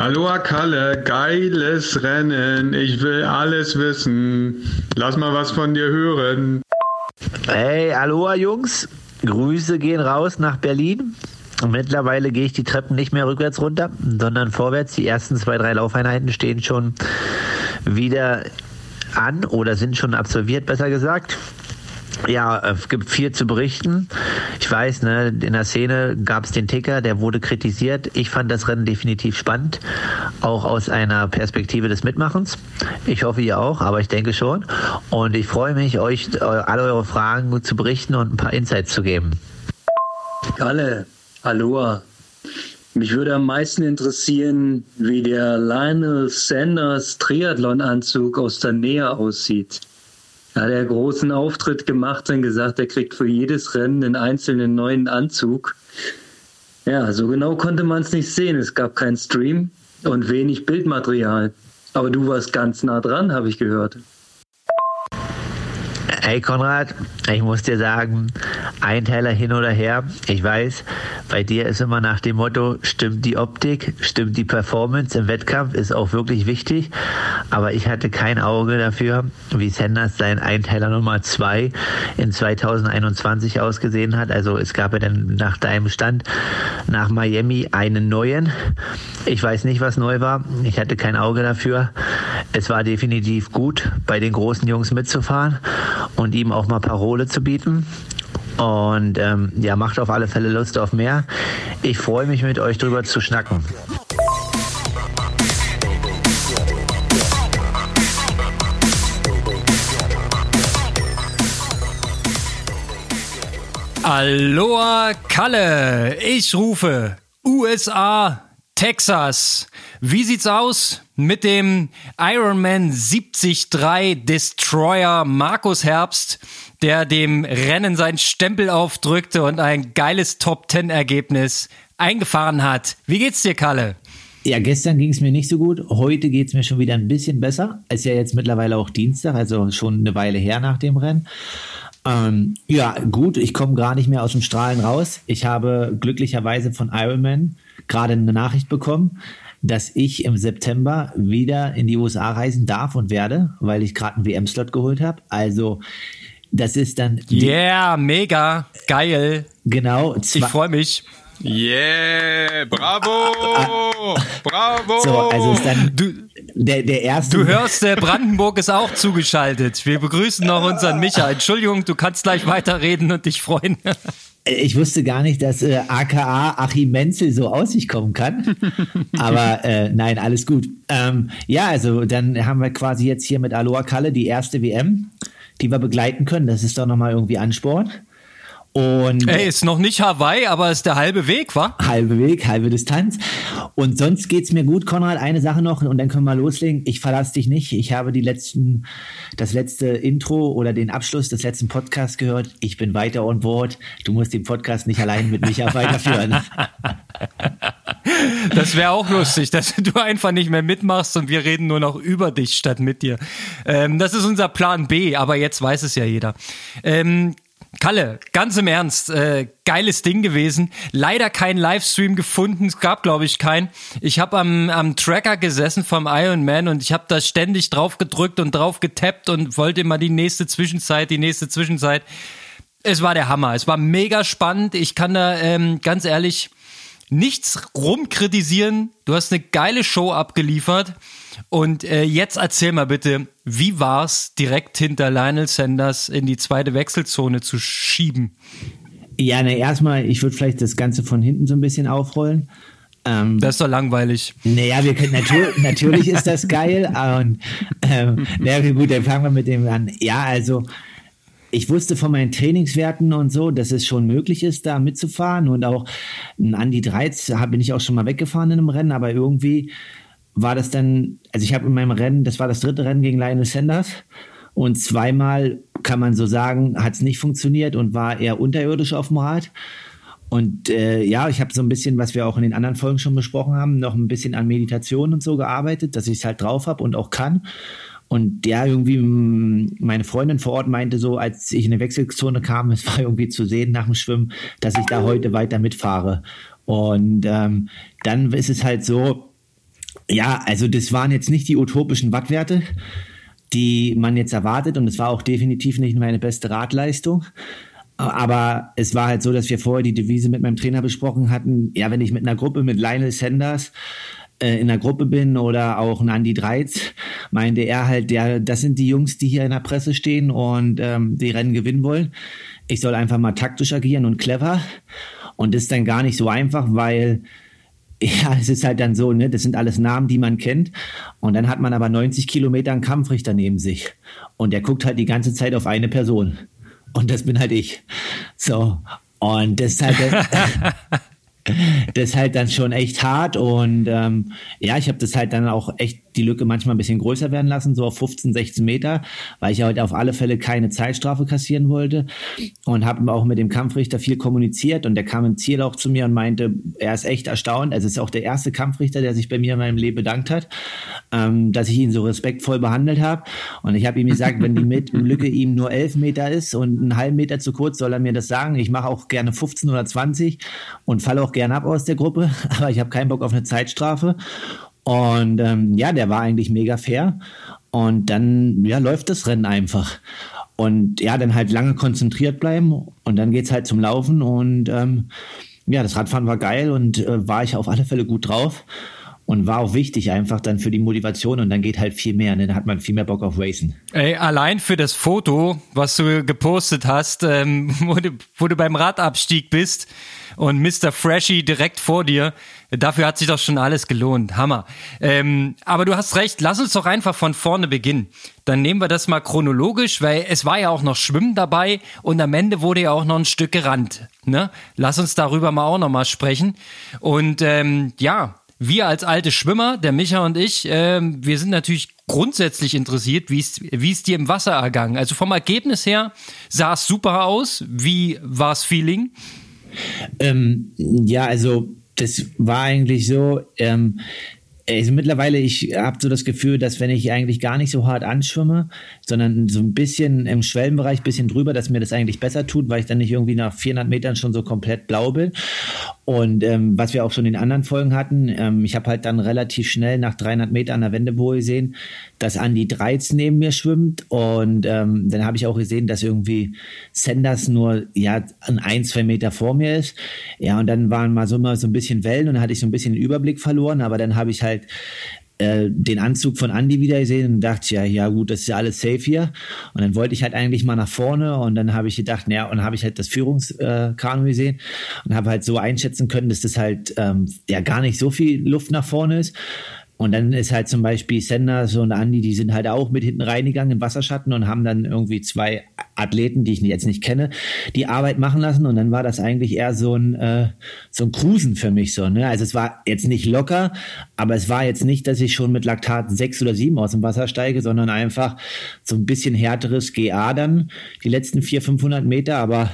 Hallo Kalle, geiles Rennen. Ich will alles wissen. Lass mal was von dir hören. Hey, Aloha Jungs. Grüße gehen raus nach Berlin. Mittlerweile gehe ich die Treppen nicht mehr rückwärts runter, sondern vorwärts. Die ersten zwei, drei Laufeinheiten stehen schon wieder an oder sind schon absolviert, besser gesagt. Ja, es gibt viel zu berichten. Ich weiß, ne, in der Szene gab es den Ticker, der wurde kritisiert. Ich fand das Rennen definitiv spannend, auch aus einer Perspektive des Mitmachens. Ich hoffe, ihr auch, aber ich denke schon. Und ich freue mich, euch alle eure Fragen zu berichten und ein paar Insights zu geben. Kalle, Aloha. Mich würde am meisten interessieren, wie der Lionel Sanders Triathlon-Anzug aus der Nähe aussieht. Er hat ja großen Auftritt gemacht und gesagt, er kriegt für jedes Rennen einen einzelnen neuen Anzug. Ja, so genau konnte man es nicht sehen. Es gab keinen Stream und wenig Bildmaterial. Aber du warst ganz nah dran, habe ich gehört. Hey Konrad, ich muss dir sagen, ein Teller hin oder her. Ich weiß, bei dir ist immer nach dem Motto, stimmt die Optik, stimmt die Performance im Wettkampf, ist auch wirklich wichtig. Aber ich hatte kein Auge dafür, wie Sanders sein Einteiler Nummer zwei in 2021 ausgesehen hat. Also es gab ja dann nach deinem Stand nach Miami einen neuen. Ich weiß nicht, was neu war. Ich hatte kein Auge dafür. Es war definitiv gut, bei den großen Jungs mitzufahren und ihm auch mal Parole zu bieten. Und ähm, ja, macht auf alle Fälle Lust auf mehr. Ich freue mich mit euch drüber zu schnacken. Aloha Kalle, ich rufe USA, Texas. Wie sieht's aus mit dem Ironman 73 Destroyer Markus Herbst, der dem Rennen seinen Stempel aufdrückte und ein geiles Top 10 Ergebnis eingefahren hat? Wie geht's dir, Kalle? Ja, gestern ging es mir nicht so gut. Heute geht es mir schon wieder ein bisschen besser. Ist ja jetzt mittlerweile auch Dienstag, also schon eine Weile her nach dem Rennen. Ähm, ja, gut, ich komme gar nicht mehr aus dem Strahlen raus. Ich habe glücklicherweise von Ironman gerade eine Nachricht bekommen, dass ich im September wieder in die USA reisen darf und werde, weil ich gerade einen WM-Slot geholt habe. Also das ist dann. Yeah, mega, geil. Genau. Ich freue mich. Yeah, bravo, bravo. So, also ist dann du, der, der erste. Du hörst, der Brandenburg ist auch zugeschaltet. Wir begrüßen noch unseren Micha. Entschuldigung, du kannst gleich weiterreden und dich freuen. Ich wusste gar nicht, dass äh, AKA Achim Menzel so aus sich kommen kann. Aber äh, nein, alles gut. Ähm, ja, also dann haben wir quasi jetzt hier mit Aloha Kalle die erste WM, die wir begleiten können. Das ist doch nochmal irgendwie Ansporn. Und Ey, ist noch nicht Hawaii, aber ist der halbe Weg, wa? Halbe Weg, halbe Distanz. Und sonst geht's mir gut, Konrad. Eine Sache noch und dann können wir loslegen. Ich verlasse dich nicht. Ich habe die letzten, das letzte Intro oder den Abschluss des letzten Podcasts gehört. Ich bin weiter on board. Du musst den Podcast nicht allein mit Micha weiterführen. Das wäre auch lustig, dass du einfach nicht mehr mitmachst und wir reden nur noch über dich statt mit dir. Ähm, das ist unser Plan B, aber jetzt weiß es ja jeder. Ähm, Kalle, ganz im Ernst, äh, geiles Ding gewesen. Leider kein Livestream gefunden, es gab glaube ich keinen. Ich habe am, am Tracker gesessen vom Iron Man und ich habe da ständig drauf gedrückt und drauf getappt und wollte immer die nächste Zwischenzeit, die nächste Zwischenzeit. Es war der Hammer, es war mega spannend. Ich kann da ähm, ganz ehrlich nichts rumkritisieren. Du hast eine geile Show abgeliefert. Und äh, jetzt erzähl mal bitte, wie war es, direkt hinter Lionel Sanders in die zweite Wechselzone zu schieben? Ja, ne, erstmal, ich würde vielleicht das Ganze von hinten so ein bisschen aufrollen. Ähm, das ist doch langweilig. Naja, wir können natür natürlich ist das geil. Und ähm, naja, gut, dann fangen wir mit dem an. Ja, also ich wusste von meinen Trainingswerten und so, dass es schon möglich ist, da mitzufahren. Und auch an die 13 bin ich auch schon mal weggefahren in einem Rennen, aber irgendwie war das dann, also ich habe in meinem Rennen, das war das dritte Rennen gegen Lionel Sanders und zweimal kann man so sagen, hat es nicht funktioniert und war eher unterirdisch auf dem Rad. Und äh, ja, ich habe so ein bisschen, was wir auch in den anderen Folgen schon besprochen haben, noch ein bisschen an Meditation und so gearbeitet, dass ich es halt drauf habe und auch kann. Und ja, irgendwie meine Freundin vor Ort meinte so, als ich in die Wechselzone kam, es war irgendwie zu sehen nach dem Schwimmen, dass ich da heute weiter mitfahre. Und ähm, dann ist es halt so, Ja, also das waren jetzt nicht die utopischen Wattwerte, die man jetzt erwartet und es war auch definitiv nicht meine beste Radleistung. Aber es war halt so, dass wir vorher die Devise mit meinem Trainer besprochen hatten, ja, wenn ich mit einer Gruppe mit Lionel Sanders äh, in der Gruppe bin oder auch ein Andy Dreiz, meinte er halt, ja, das sind die Jungs, die hier in der Presse stehen und ähm, die Rennen gewinnen wollen. Ich soll einfach mal taktisch agieren und clever. Und das ist dann gar nicht so einfach, weil ja, es ist halt dann so, ne, das sind alles Namen, die man kennt. Und dann hat man aber 90 Kilometer einen Kampfrichter neben sich. Und der guckt halt die ganze Zeit auf eine Person. Und das bin halt ich. So. Und das ist halt, das ist halt dann schon echt hart. Und ähm, ja, ich habe das halt dann auch echt die Lücke manchmal ein bisschen größer werden lassen, so auf 15, 16 Meter, weil ich heute auf alle Fälle keine Zeitstrafe kassieren wollte und habe auch mit dem Kampfrichter viel kommuniziert und der kam im Ziel auch zu mir und meinte, er ist echt erstaunt. Also es ist auch der erste Kampfrichter, der sich bei mir in meinem Leben bedankt hat, ähm, dass ich ihn so respektvoll behandelt habe. Und ich habe ihm gesagt, wenn die mit Lücke ihm nur 11 Meter ist und einen halben Meter zu kurz, soll er mir das sagen. Ich mache auch gerne 15 oder 20 und falle auch gerne ab aus der Gruppe, aber ich habe keinen Bock auf eine Zeitstrafe. Und ähm, ja, der war eigentlich mega fair. Und dann ja, läuft das Rennen einfach. Und ja, dann halt lange konzentriert bleiben und dann geht es halt zum Laufen. Und ähm, ja, das Radfahren war geil und äh, war ich auf alle Fälle gut drauf. Und war auch wichtig einfach dann für die Motivation und dann geht halt viel mehr, ne? dann hat man viel mehr Bock auf Racing. Ey, allein für das Foto, was du gepostet hast, ähm, wo, du, wo du beim Radabstieg bist, und Mr. Freshy direkt vor dir. Dafür hat sich doch schon alles gelohnt. Hammer. Ähm, aber du hast recht, lass uns doch einfach von vorne beginnen. Dann nehmen wir das mal chronologisch, weil es war ja auch noch Schwimmen dabei und am Ende wurde ja auch noch ein Stück gerannt. Ne? Lass uns darüber mal auch noch mal sprechen. Und ähm, ja, wir als alte Schwimmer, der Micha und ich, äh, wir sind natürlich grundsätzlich interessiert, wie es dir im Wasser ergangen. Also vom Ergebnis her sah es super aus. Wie war es Feeling? Ähm, ja, also das war eigentlich so. Ähm, also mittlerweile, ich habe so das Gefühl, dass wenn ich eigentlich gar nicht so hart anschwimme, sondern so ein bisschen im Schwellenbereich, bisschen drüber, dass mir das eigentlich besser tut, weil ich dann nicht irgendwie nach 400 Metern schon so komplett blau bin. Und ähm, was wir auch schon in anderen Folgen hatten, ähm, ich habe halt dann relativ schnell nach 300 Metern an der Wendeboje gesehen, dass Andy Dreiz neben mir schwimmt. Und ähm, dann habe ich auch gesehen, dass irgendwie Sanders nur ja ein, zwei Meter vor mir ist. Ja, und dann waren mal so immer so ein bisschen Wellen und dann hatte ich so ein bisschen den Überblick verloren. Aber dann habe ich halt äh, den Anzug von Andy wieder gesehen und dachte, ja, ja gut, das ist ja alles safe hier. Und dann wollte ich halt eigentlich mal nach vorne und dann habe ich gedacht, naja, und habe ich halt das Führungskanu gesehen und habe halt so einschätzen können, dass das halt ähm, ja gar nicht so viel Luft nach vorne ist. Und dann ist halt zum Beispiel Sanders und Andy, die sind halt auch mit hinten reingegangen im Wasserschatten und haben dann irgendwie zwei Athleten, die ich jetzt nicht kenne, die Arbeit machen lassen. Und dann war das eigentlich eher so ein, äh, so ein Cruisen für mich so. Ne? Also es war jetzt nicht locker, aber es war jetzt nicht, dass ich schon mit Laktat sechs oder sieben aus dem Wasser steige, sondern einfach so ein bisschen härteres GA dann, die letzten vier, 500 Meter. Aber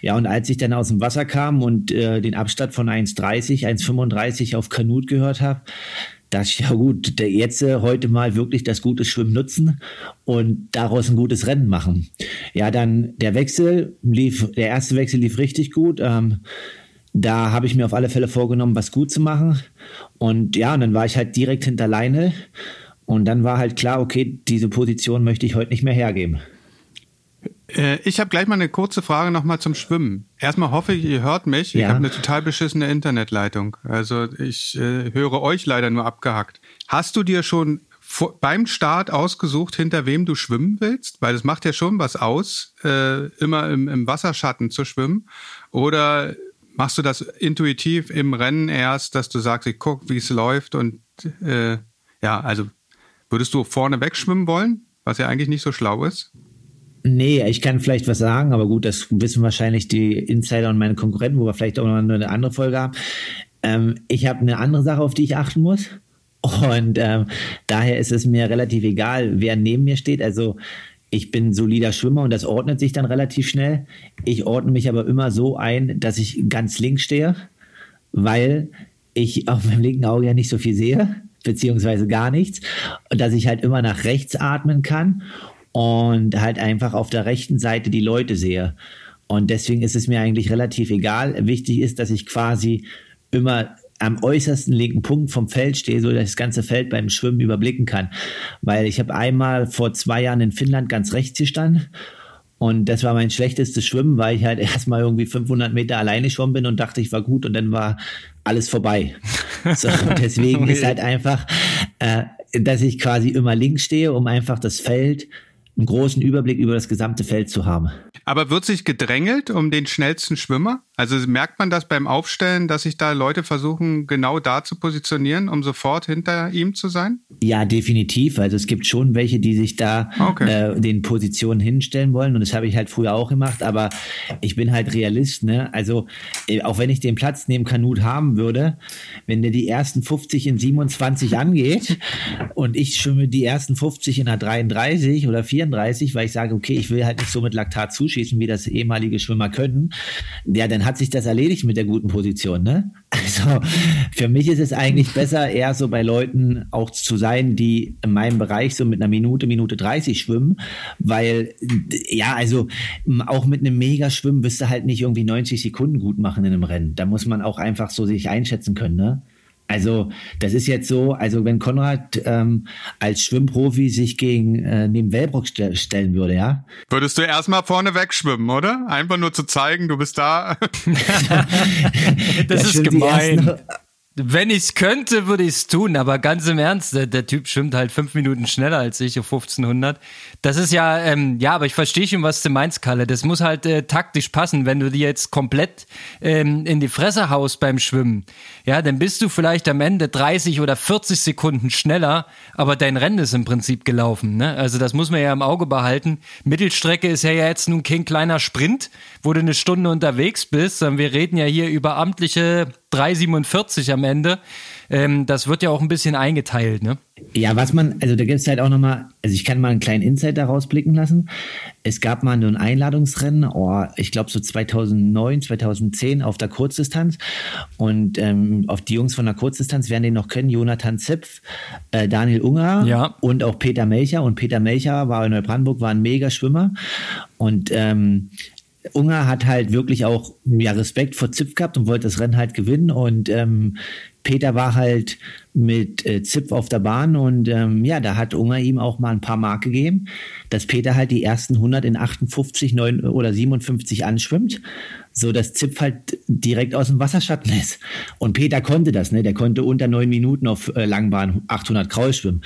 ja, und als ich dann aus dem Wasser kam und äh, den Abstand von 1,30, 1,35 auf Kanut gehört habe, dachte ich, ja gut, der jetzt äh, heute mal wirklich das gute Schwimmen nutzen und daraus ein gutes Rennen machen. Ja, dann der Wechsel lief, der erste Wechsel lief richtig gut. Ähm, da habe ich mir auf alle Fälle vorgenommen, was gut zu machen. Und ja, und dann war ich halt direkt hinter Leine. Und dann war halt klar, okay, diese Position möchte ich heute nicht mehr hergeben. Äh, ich habe gleich mal eine kurze Frage nochmal zum Schwimmen. Erstmal hoffe ich, ihr hört mich. Ja. Ich habe eine total beschissene Internetleitung. Also ich äh, höre euch leider nur abgehackt. Hast du dir schon vor, beim Start ausgesucht, hinter wem du schwimmen willst? Weil das macht ja schon was aus, äh, immer im, im Wasserschatten zu schwimmen. Oder machst du das intuitiv im Rennen erst, dass du sagst, ich guck, wie es läuft und äh, ja, also würdest du vorne wegschwimmen wollen, was ja eigentlich nicht so schlau ist? Nee, ich kann vielleicht was sagen, aber gut, das wissen wahrscheinlich die Insider und meine Konkurrenten, wo wir vielleicht auch noch eine andere Folge haben. Ähm, ich habe eine andere Sache, auf die ich achten muss. Und ähm, daher ist es mir relativ egal, wer neben mir steht. Also ich bin solider Schwimmer und das ordnet sich dann relativ schnell. Ich ordne mich aber immer so ein, dass ich ganz links stehe, weil ich auf meinem linken Auge ja nicht so viel sehe, beziehungsweise gar nichts. Und dass ich halt immer nach rechts atmen kann und halt einfach auf der rechten Seite die Leute sehe. Und deswegen ist es mir eigentlich relativ egal. Wichtig ist, dass ich quasi immer am äußersten linken Punkt vom Feld stehe, so dass ich das ganze Feld beim Schwimmen überblicken kann. Weil ich habe einmal vor zwei Jahren in Finnland ganz rechts gestanden und das war mein schlechtestes Schwimmen, weil ich halt erstmal irgendwie 500 Meter alleine schwommen bin und dachte, ich war gut und dann war alles vorbei. So, deswegen ist halt einfach, äh, dass ich quasi immer links stehe, um einfach das Feld einen großen Überblick über das gesamte Feld zu haben. Aber wird sich gedrängelt um den schnellsten Schwimmer? Also merkt man das beim Aufstellen, dass sich da Leute versuchen, genau da zu positionieren, um sofort hinter ihm zu sein? Ja, definitiv. Also es gibt schon welche, die sich da okay. äh, den Positionen hinstellen wollen. Und das habe ich halt früher auch gemacht. Aber ich bin halt Realist. Ne? Also äh, auch wenn ich den Platz neben Kanut haben würde, wenn der die ersten 50 in 27 angeht und ich schwimme die ersten 50 in einer 33 oder 34, weil ich sage, okay, ich will halt nicht so mit Laktat zuschießen, wie das ehemalige Schwimmer können, ja, dann hat sich das erledigt mit der guten Position, ne? Also für mich ist es eigentlich besser, eher so bei Leuten auch zu sein, die in meinem Bereich so mit einer Minute, Minute 30 schwimmen, weil ja, also auch mit einem Mega-Schwimmen wirst du halt nicht irgendwie 90 Sekunden gut machen in einem Rennen. Da muss man auch einfach so sich einschätzen können, ne? Also das ist jetzt so, also wenn Konrad ähm, als Schwimmprofi sich gegen äh, neben Wellbrock st stellen würde, ja. Würdest du erstmal vorne wegschwimmen, oder? Einfach nur zu zeigen, du bist da. das, das ist gemein. Wenn ich es könnte, würde ich es tun, aber ganz im Ernst, der, der, Typ schwimmt halt fünf Minuten schneller als ich auf 1500. Das ist ja, ähm, ja, aber ich verstehe schon, was du meinst, Kalle. Das muss halt äh, taktisch passen. Wenn du dir jetzt komplett ähm, in die Fresse haust beim Schwimmen, ja, dann bist du vielleicht am Ende 30 oder 40 Sekunden schneller, aber dein Rennen ist im Prinzip gelaufen. Ne? Also das muss man ja im Auge behalten. Mittelstrecke ist ja jetzt nun kein kleiner Sprint, wo du eine Stunde unterwegs bist, sondern wir reden ja hier über amtliche 3,47 am Ende. Ähm, das wird ja auch ein bisschen eingeteilt, ne? Ja, was man, also da gibt es halt auch nochmal, also ich kann mal einen kleinen Insight daraus blicken lassen. Es gab mal ein Einladungsrennen, oh, ich glaube so 2009, 2010 auf der Kurzdistanz. Und ähm, auf die Jungs von der Kurzdistanz werden den noch kennen, Jonathan Zipf, äh, Daniel Unger ja. und auch Peter Melcher. Und Peter Melcher war in Neubrandenburg, war ein mega Schwimmer. Und ähm, Unger hat halt wirklich auch ja, Respekt vor Zipf gehabt und wollte das Rennen halt gewinnen. Und ähm, Peter war halt mit äh, Zipf auf der Bahn und ähm, ja, da hat Unger ihm auch mal ein paar Mark gegeben, dass Peter halt die ersten 100 in 58, 9 oder 57 anschwimmt, so dass Zipf halt direkt aus dem Wasserschatten ist. Und Peter konnte das, ne? Der konnte unter neun Minuten auf äh, Langbahn 800 Kraul schwimmen.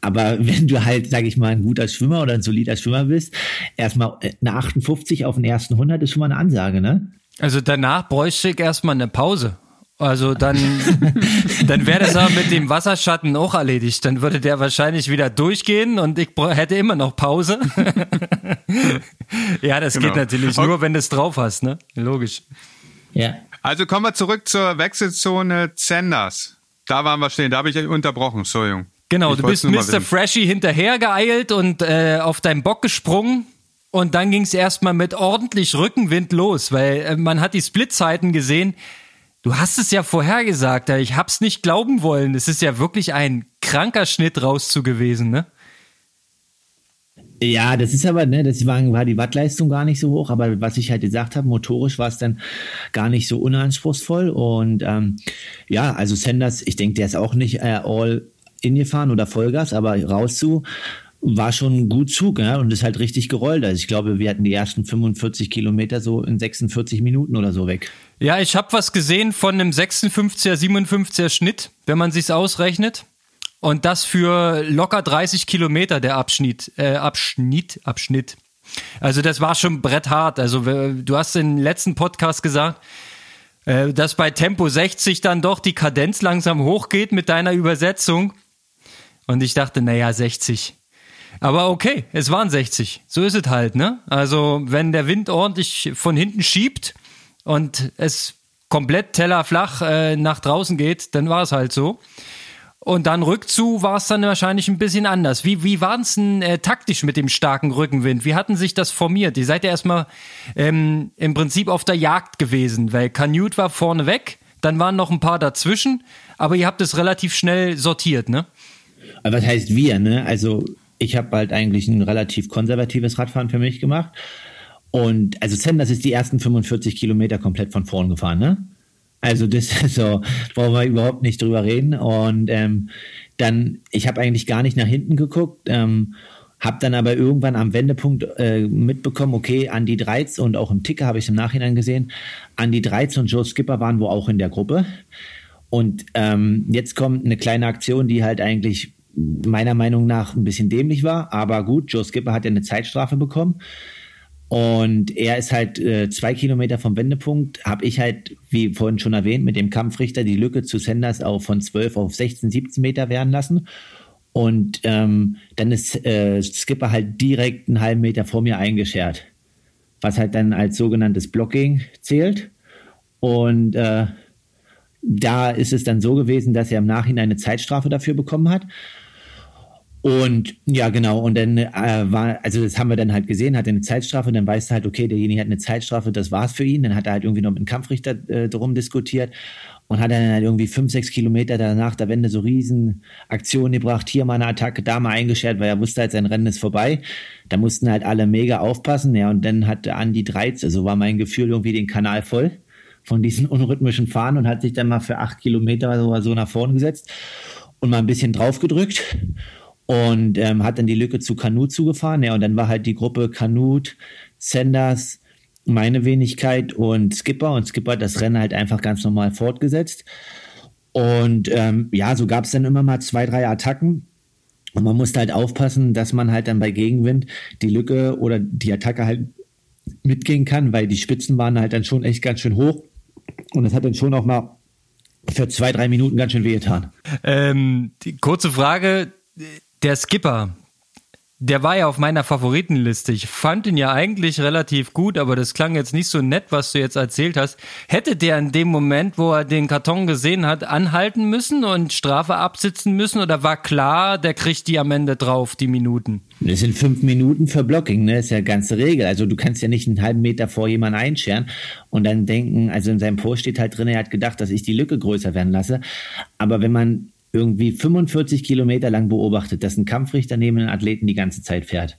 Aber wenn du halt, sag ich mal, ein guter Schwimmer oder ein solider Schwimmer bist, erstmal äh, eine 58 auf den ersten 100 ist schon mal eine Ansage, ne? Also danach bräuchte ich erstmal eine Pause. Also dann, dann wäre das aber mit dem Wasserschatten auch erledigt. Dann würde der wahrscheinlich wieder durchgehen und ich hätte immer noch Pause. ja, das genau. geht natürlich okay. nur, wenn du es drauf hast, ne? Logisch. Ja. Also kommen wir zurück zur Wechselzone Zenders. Da waren wir stehen, da habe ich euch unterbrochen, Entschuldigung. Genau, ich du bist Mr. Freshy hinterher geeilt und äh, auf deinen Bock gesprungen. Und dann ging es erstmal mit ordentlich Rückenwind los, weil äh, man hat die Splitzeiten gesehen. Du hast es ja vorhergesagt, ich hab's nicht glauben wollen. Es ist ja wirklich ein kranker Schnitt raus zu gewesen, ne? Ja, das ist aber, ne, das war, war die Wattleistung gar nicht so hoch, aber was ich halt gesagt habe, motorisch war es dann gar nicht so unanspruchsvoll. Und ähm, ja, also Sanders, ich denke, der ist auch nicht äh, all in gefahren oder Vollgas, aber raus zu war schon ein gut Zug ja, und ist halt richtig gerollt. Also ich glaube, wir hatten die ersten 45 Kilometer so in 46 Minuten oder so weg. Ja, ich habe was gesehen von einem 56er, 57er Schnitt, wenn man sich's ausrechnet. Und das für locker 30 Kilometer der Abschnitt, äh, Abschnitt, Abschnitt. Also das war schon bretthart. Also du hast im letzten Podcast gesagt, äh, dass bei Tempo 60 dann doch die Kadenz langsam hochgeht mit deiner Übersetzung. Und ich dachte, naja, 60. Aber okay, es waren 60. So ist es halt, ne? Also, wenn der Wind ordentlich von hinten schiebt und es komplett tellerflach äh, nach draußen geht, dann war es halt so. Und dann rückzu war es dann wahrscheinlich ein bisschen anders. Wie, wie war es denn äh, taktisch mit dem starken Rückenwind? Wie hatten sich das formiert? Ihr seid ja erstmal ähm, im Prinzip auf der Jagd gewesen, weil Canute war vorne weg, dann waren noch ein paar dazwischen, aber ihr habt es relativ schnell sortiert, ne? Aber was heißt wir, ne? Also ich habe halt eigentlich ein relativ konservatives Radfahren für mich gemacht. Und also Sam, das ist die ersten 45 Kilometer komplett von vorn gefahren, ne? Also das so, brauchen wir überhaupt nicht drüber reden. Und ähm, dann, ich habe eigentlich gar nicht nach hinten geguckt, ähm, habe dann aber irgendwann am Wendepunkt äh, mitbekommen, okay, Andy Dreiz und auch im Ticker habe ich im Nachhinein gesehen, Andy Dreiz und Joe Skipper waren wohl auch in der Gruppe. Und ähm, jetzt kommt eine kleine Aktion, die halt eigentlich meiner Meinung nach ein bisschen dämlich war. Aber gut, Joe Skipper hat ja eine Zeitstrafe bekommen. Und er ist halt äh, zwei Kilometer vom Wendepunkt, habe ich halt, wie vorhin schon erwähnt, mit dem Kampfrichter die Lücke zu Sanders auch von 12 auf 16, 17 Meter werden lassen. Und ähm, dann ist äh, Skipper halt direkt einen halben Meter vor mir eingeschert, was halt dann als sogenanntes Blocking zählt. Und äh, da ist es dann so gewesen, dass er im Nachhinein eine Zeitstrafe dafür bekommen hat. Und ja, genau, und dann äh, war, also das haben wir dann halt gesehen, hat er eine Zeitstrafe, dann weißt du halt, okay, derjenige hat eine Zeitstrafe, das war's für ihn. Dann hat er halt irgendwie noch mit dem Kampfrichter äh, drum diskutiert und hat dann halt irgendwie fünf, sechs Kilometer danach der Wende so riesen Aktionen gebracht, hier mal eine Attacke, da mal eingeschert, weil er wusste halt, sein Rennen ist vorbei. Da mussten halt alle mega aufpassen, ja, und dann hat Andi Dreiz, also war mein Gefühl irgendwie den Kanal voll von diesen unrhythmischen Fahren und hat sich dann mal für acht Kilometer oder so nach vorne gesetzt und mal ein bisschen draufgedrückt und ähm, hat dann die Lücke zu Kanut zugefahren. Ja, und dann war halt die Gruppe Kanut, Sanders, meine Wenigkeit und Skipper. Und Skipper hat das Rennen halt einfach ganz normal fortgesetzt. Und ähm, ja, so gab es dann immer mal zwei, drei Attacken. Und man musste halt aufpassen, dass man halt dann bei Gegenwind die Lücke oder die Attacke halt mitgehen kann, weil die Spitzen waren halt dann schon echt ganz schön hoch. Und es hat dann schon auch mal für zwei, drei Minuten ganz schön wehgetan. Ähm, kurze Frage, der Skipper, der war ja auf meiner Favoritenliste. Ich fand ihn ja eigentlich relativ gut, aber das klang jetzt nicht so nett, was du jetzt erzählt hast. Hätte der in dem Moment, wo er den Karton gesehen hat, anhalten müssen und Strafe absitzen müssen oder war klar, der kriegt die am Ende drauf, die Minuten? Das sind fünf Minuten für Blocking, ne? Das ist ja ganze Regel. Also du kannst ja nicht einen halben Meter vor jemanden einscheren und dann denken, also in seinem Post steht halt drin, er hat gedacht, dass ich die Lücke größer werden lasse. Aber wenn man irgendwie 45 Kilometer lang beobachtet, dass ein Kampfrichter neben den Athleten die ganze Zeit fährt.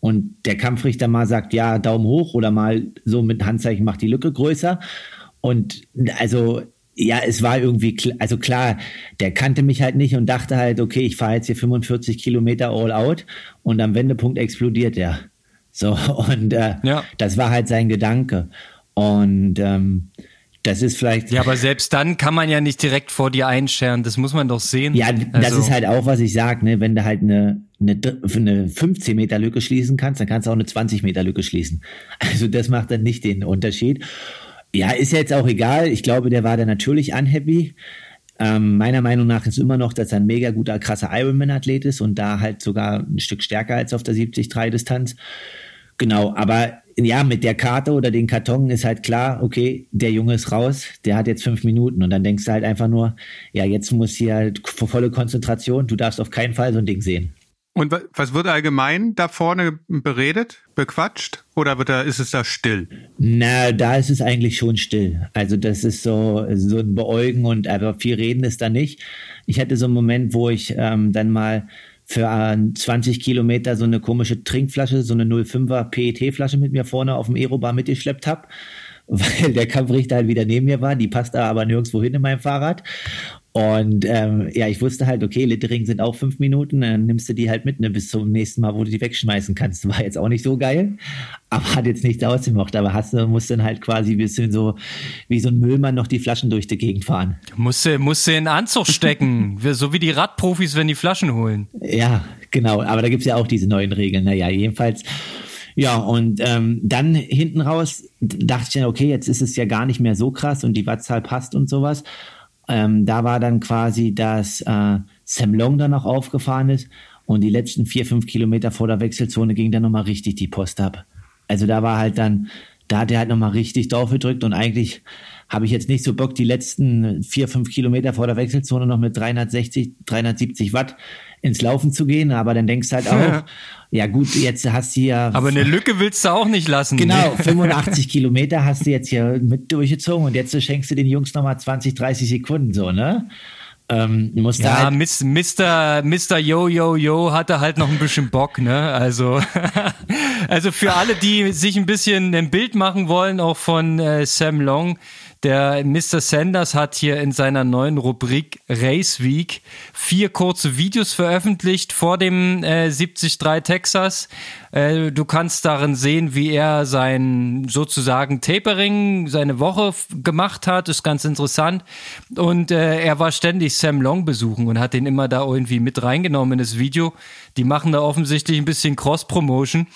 Und der Kampfrichter mal sagt, ja, Daumen hoch oder mal so mit Handzeichen macht die Lücke größer. Und also, ja, es war irgendwie, also klar, der kannte mich halt nicht und dachte halt, okay, ich fahre jetzt hier 45 Kilometer all out und am Wendepunkt explodiert er. So, und äh, ja. das war halt sein Gedanke. Und ähm, das ist vielleicht. Ja, aber selbst dann kann man ja nicht direkt vor dir einscheren. Das muss man doch sehen. Ja, das also. ist halt auch, was ich sage, ne? Wenn du halt eine, eine, eine 15 Meter Lücke schließen kannst, dann kannst du auch eine 20 Meter Lücke schließen. Also das macht dann nicht den Unterschied. Ja, ist jetzt auch egal. Ich glaube, der war da natürlich unhappy. Ähm, meiner Meinung nach ist immer noch, dass er ein mega guter, krasser Ironman-Athlet ist und da halt sogar ein Stück stärker als auf der 70-3-Distanz. Genau, aber ja, mit der Karte oder den Karton ist halt klar, okay, der Junge ist raus, der hat jetzt fünf Minuten und dann denkst du halt einfach nur, ja, jetzt muss hier halt volle Konzentration, du darfst auf keinen Fall so ein Ding sehen. Und was wird allgemein da vorne beredet, bequatscht oder wird da, ist es da still? Na, da ist es eigentlich schon still. Also das ist so, so ein Beäugen und aber viel reden ist da nicht. Ich hatte so einen Moment, wo ich ähm, dann mal für 20 Kilometer so eine komische Trinkflasche, so eine 05er PET-Flasche mit mir vorne auf dem Aerobar mitgeschleppt habe, weil der Kampfrichter halt wieder neben mir war. Die passte aber nirgendwo hin in meinem Fahrrad. Und ähm, ja, ich wusste halt, okay, Littering sind auch fünf Minuten, dann nimmst du die halt mit, ne, bis zum nächsten Mal, wo du die wegschmeißen kannst. War jetzt auch nicht so geil, aber hat jetzt nichts ausgemacht. Aber hast du, musst dann halt quasi ein bisschen so wie so ein Müllmann noch die Flaschen durch die Gegend fahren. Musst du, musst du in den Anzug stecken, so wie die Radprofis, wenn die Flaschen holen. Ja, genau, aber da gibt's ja auch diese neuen Regeln. Naja, jedenfalls. Ja, und ähm, dann hinten raus dachte ich dann, okay, jetzt ist es ja gar nicht mehr so krass und die Wattzahl passt und sowas. Ähm, da war dann quasi, dass äh, Sam Long dann noch aufgefahren ist und die letzten vier, fünf Kilometer vor der Wechselzone ging dann nochmal richtig die Post ab. Also da war halt dann, da hat er halt nochmal richtig drauf gedrückt und eigentlich habe ich jetzt nicht so Bock, die letzten vier, fünf Kilometer vor der Wechselzone noch mit 360, 370 Watt ins Laufen zu gehen, aber dann denkst du halt auch, ja gut, jetzt hast du ja. Aber eine Lücke willst du auch nicht lassen. Genau, 85 Kilometer hast du jetzt hier mit durchgezogen und jetzt schenkst du den Jungs nochmal 20, 30 Sekunden so, ne? Ähm, ja, halt Mr. Mr. Yo Yo Yo hatte halt noch ein bisschen Bock, ne? Also, also für alle, die sich ein bisschen ein Bild machen wollen, auch von äh, Sam Long, Der Mr. Sanders hat hier in seiner neuen Rubrik Race Week vier kurze Videos veröffentlicht vor dem äh, 73 Texas. Äh, du kannst darin sehen, wie er sein sozusagen Tapering, seine Woche gemacht hat. Ist ganz interessant. Und äh, er war ständig Sam Long besuchen und hat den immer da irgendwie mit reingenommen in das Video. Die machen da offensichtlich ein bisschen Cross-Promotion.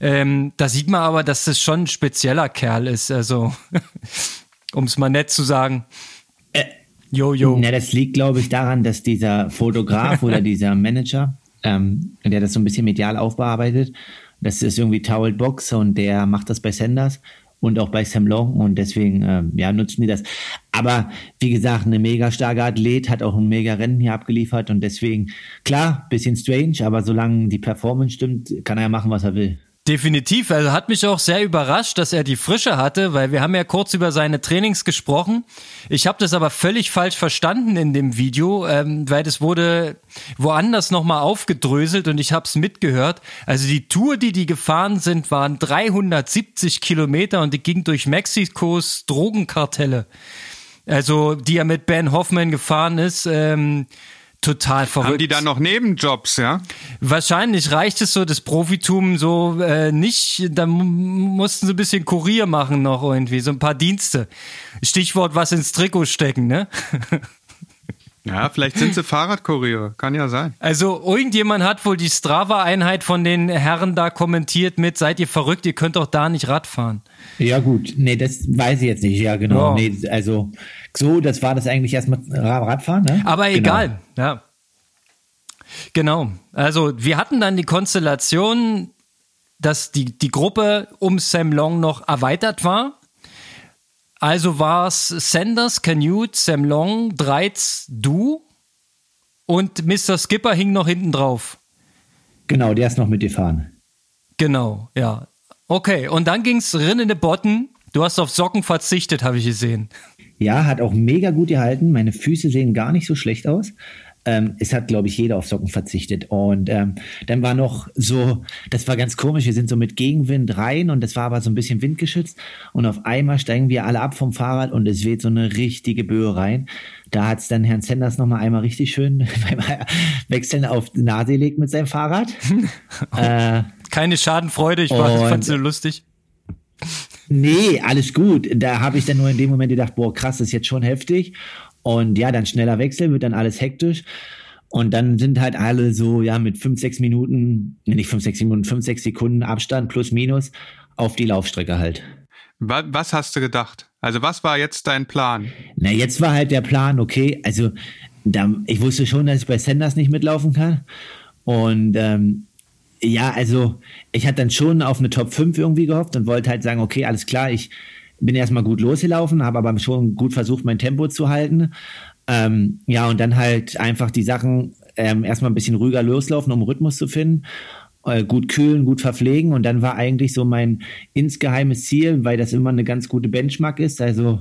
Ähm, da sieht man aber, dass das schon ein spezieller Kerl ist. Also, um es mal nett zu sagen. Äh, jo, jo. Na, das liegt, glaube ich, daran, dass dieser Fotograf oder dieser Manager, ähm, der das so ein bisschen medial aufbearbeitet, das ist irgendwie Towel Box und der macht das bei Sanders und auch bei Sam Long und deswegen ähm, ja, nutzen die das. Aber wie gesagt, eine mega starke Athlet, hat auch ein mega Rennen hier abgeliefert und deswegen, klar, bisschen strange, aber solange die Performance stimmt, kann er ja machen, was er will. Definitiv. Also hat mich auch sehr überrascht, dass er die Frische hatte, weil wir haben ja kurz über seine Trainings gesprochen. Ich habe das aber völlig falsch verstanden in dem Video, ähm, weil das wurde woanders nochmal aufgedröselt und ich habe es mitgehört. Also die Tour, die die gefahren sind, waren 370 Kilometer und die ging durch Mexikos Drogenkartelle. Also die er mit Ben Hoffman gefahren ist. Ähm, total verrückt. Haben die da noch Nebenjobs, ja? Wahrscheinlich reicht es so, das Profitum so äh, nicht. Da mussten sie ein bisschen Kurier machen noch irgendwie, so ein paar Dienste. Stichwort was ins Trikot stecken, ne? Ja, vielleicht sind sie Fahrradkuriere, kann ja sein. Also irgendjemand hat wohl die Strava-Einheit von den Herren da kommentiert mit, seid ihr verrückt, ihr könnt doch da nicht Rad fahren. Ja gut, nee, das weiß ich jetzt nicht, ja genau. Ja. Nee, also so, das war das eigentlich erstmal Radfahren, ne? Aber genau. egal, ja. Genau. Also wir hatten dann die Konstellation, dass die, die Gruppe um Sam Long noch erweitert war. Also war es Sanders, Canute, Sam Long, Dreiz, du und Mr. Skipper hing noch hinten drauf. Genau, der ist noch mitgefahren. Genau, ja. Okay, und dann ging es rinnende Botten. Du hast auf Socken verzichtet, habe ich gesehen. Ja, hat auch mega gut gehalten. Meine Füße sehen gar nicht so schlecht aus. Ähm, es hat, glaube ich, jeder auf Socken verzichtet. Und ähm, dann war noch so, das war ganz komisch, wir sind so mit Gegenwind rein und das war aber so ein bisschen windgeschützt. Und auf einmal steigen wir alle ab vom Fahrrad und es weht so eine richtige Böe rein. Da hat es dann Herrn Sanders nochmal einmal richtig schön beim Wechseln auf die Nase gelegt mit seinem Fahrrad. äh, Keine Schadenfreude, ich, fand es so lustig. Nee, alles gut. Da habe ich dann nur in dem Moment gedacht, boah, krass, das ist jetzt schon heftig. Und ja, dann schneller Wechsel, wird dann alles hektisch. Und dann sind halt alle so, ja, mit fünf, sechs Minuten, nicht fünf, sechs Minuten, fünf, sechs Sekunden Abstand plus minus auf die Laufstrecke halt. Was hast du gedacht? Also was war jetzt dein Plan? Na, jetzt war halt der Plan, okay, also da, ich wusste schon, dass ich bei Sanders nicht mitlaufen kann. Und ähm, ja, also ich hatte dann schon auf eine Top 5 irgendwie gehofft und wollte halt sagen, okay, alles klar, ich bin erstmal gut losgelaufen, habe aber schon gut versucht, mein Tempo zu halten. Ähm, ja, und dann halt einfach die Sachen ähm, erstmal ein bisschen ruhiger loslaufen, um Rhythmus zu finden. Äh, gut kühlen, gut verpflegen. Und dann war eigentlich so mein insgeheimes Ziel, weil das immer eine ganz gute Benchmark ist. Also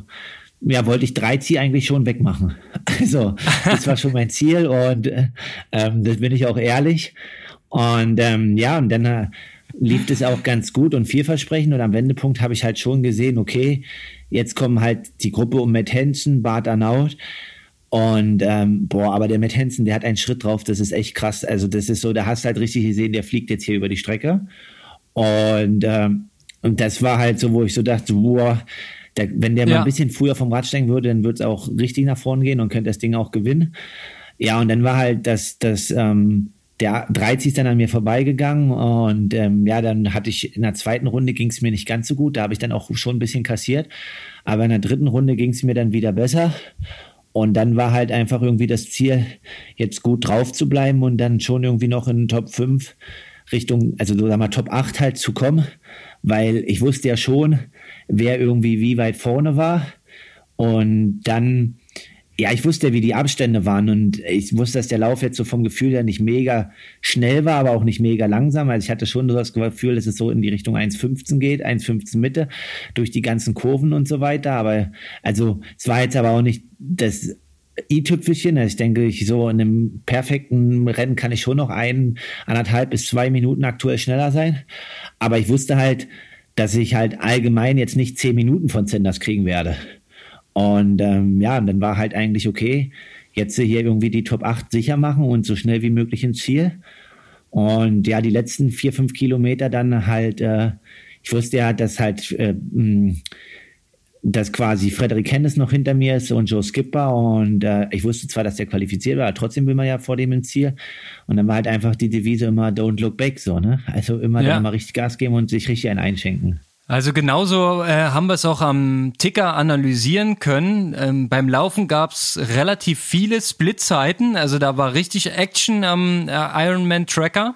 ja, wollte ich drei Ziel eigentlich schon wegmachen. Also, das war schon mein Ziel und äh, ähm, das bin ich auch ehrlich. Und ähm, ja, und dann äh, lief es auch ganz gut und vielversprechend. Und am Wendepunkt habe ich halt schon gesehen, okay, jetzt kommen halt die Gruppe um Matt Hansen, Bart Arnaut. Und ähm, boah, aber der Matt Hansen, der hat einen Schritt drauf, das ist echt krass. Also, das ist so, da hast du halt richtig gesehen, der fliegt jetzt hier über die Strecke. Und, ähm, und das war halt so, wo ich so dachte, boah, der, wenn der ja. mal ein bisschen früher vom Rad steigen würde, dann würde es auch richtig nach vorne gehen und könnte das Ding auch gewinnen. Ja, und dann war halt das, das, ähm, der 30 ist dann an mir vorbeigegangen und ähm, ja, dann hatte ich in der zweiten Runde ging es mir nicht ganz so gut, da habe ich dann auch schon ein bisschen kassiert, aber in der dritten Runde ging es mir dann wieder besser und dann war halt einfach irgendwie das Ziel, jetzt gut drauf zu bleiben und dann schon irgendwie noch in Top 5 Richtung, also so sagen wir Top 8 halt zu kommen, weil ich wusste ja schon, wer irgendwie wie weit vorne war und dann ja, ich wusste, wie die Abstände waren und ich wusste, dass der Lauf jetzt so vom Gefühl her nicht mega schnell war, aber auch nicht mega langsam. Also ich hatte schon das Gefühl, dass es so in die Richtung 1,15 geht, 1,15 Mitte durch die ganzen Kurven und so weiter. Aber also es war jetzt aber auch nicht das i-Tüpfelchen. Also ich denke, ich so in einem perfekten Rennen kann ich schon noch ein, anderthalb bis zwei Minuten aktuell schneller sein. Aber ich wusste halt, dass ich halt allgemein jetzt nicht zehn Minuten von Senders kriegen werde. Und ähm, ja, und dann war halt eigentlich okay, jetzt hier irgendwie die Top 8 sicher machen und so schnell wie möglich ins Ziel. Und ja, die letzten vier, fünf Kilometer dann halt, äh, ich wusste ja, dass halt, äh, dass quasi Frederik Hennes noch hinter mir ist und Joe Skipper und äh, ich wusste zwar, dass der qualifiziert war, aber trotzdem will man ja vor dem ins Ziel. Und dann war halt einfach die Devise immer Don't look back so, ne? Also immer ja. dann mal richtig Gas geben und sich richtig einen einschenken. Also genauso äh, haben wir es auch am Ticker analysieren können. Ähm, beim Laufen gab es relativ viele Splitzeiten, also da war richtig Action am äh, Ironman Tracker.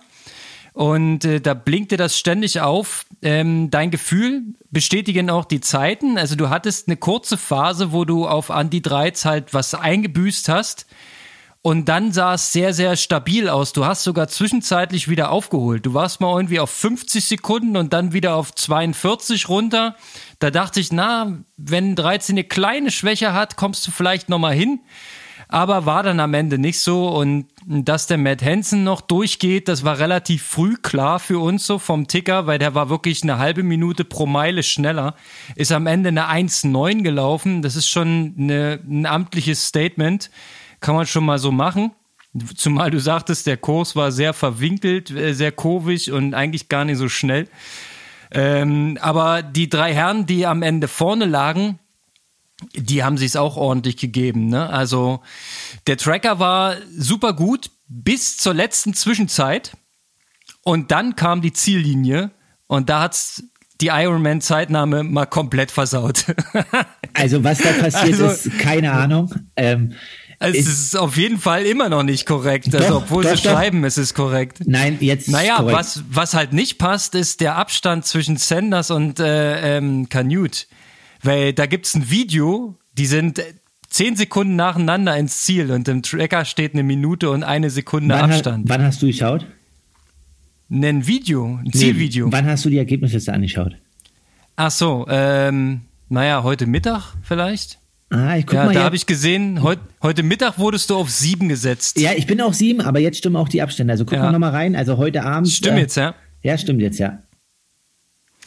Und äh, da blinkte das ständig auf. Ähm, dein Gefühl bestätigen auch die Zeiten. Also du hattest eine kurze Phase, wo du auf Anti 3 halt was eingebüßt hast. Und dann sah es sehr, sehr stabil aus. Du hast sogar zwischenzeitlich wieder aufgeholt. Du warst mal irgendwie auf 50 Sekunden und dann wieder auf 42 runter. Da dachte ich, na, wenn 13 eine kleine Schwäche hat, kommst du vielleicht nochmal hin. Aber war dann am Ende nicht so. Und dass der Matt Hansen noch durchgeht, das war relativ früh klar für uns so vom Ticker, weil der war wirklich eine halbe Minute pro Meile schneller. Ist am Ende eine 1,9 gelaufen. Das ist schon eine, ein amtliches Statement kann man schon mal so machen. Zumal du sagtest, der Kurs war sehr verwinkelt, äh, sehr kurvig und eigentlich gar nicht so schnell. Ähm, aber die drei Herren, die am Ende vorne lagen, die haben sich es auch ordentlich gegeben. Ne? Also der Tracker war super gut bis zur letzten Zwischenzeit und dann kam die Ziellinie und da hat's die Ironman-Zeitnahme mal komplett versaut. also was da passiert also, ist, keine Ahnung. Ähm, es ist, auf jeden Fall immer noch nicht korrekt. Also, doch, also, obwohl doch, sie doch. schreiben, es ist korrekt. Nein, jetzt. Naja, was, was halt nicht passt, ist der Abstand zwischen Sanders und äh, ähm, Canute. Weil da gibt's ein Video, die sind zehn Sekunden nacheinander ins Ziel und im Tracker steht eine Minute und eine Sekunde wann Abstand. Ha, wann hast du geschaut? Ein Video, ein Zielvideo. Nee, wann hast du die Ergebnisse angeschaut? Ach so, ähm, naja, heute Mittag vielleicht. Ah, ich guck ja, mal. Da habe ich gesehen, heut, heute Mittag wurdest du auf sieben gesetzt. Ja, ich bin auf sieben, aber jetzt stimmen auch die Abstände. Also guck ja. mal nochmal rein. Also heute Abend. Stimmt äh, jetzt, ja? Ja, stimmt jetzt, ja.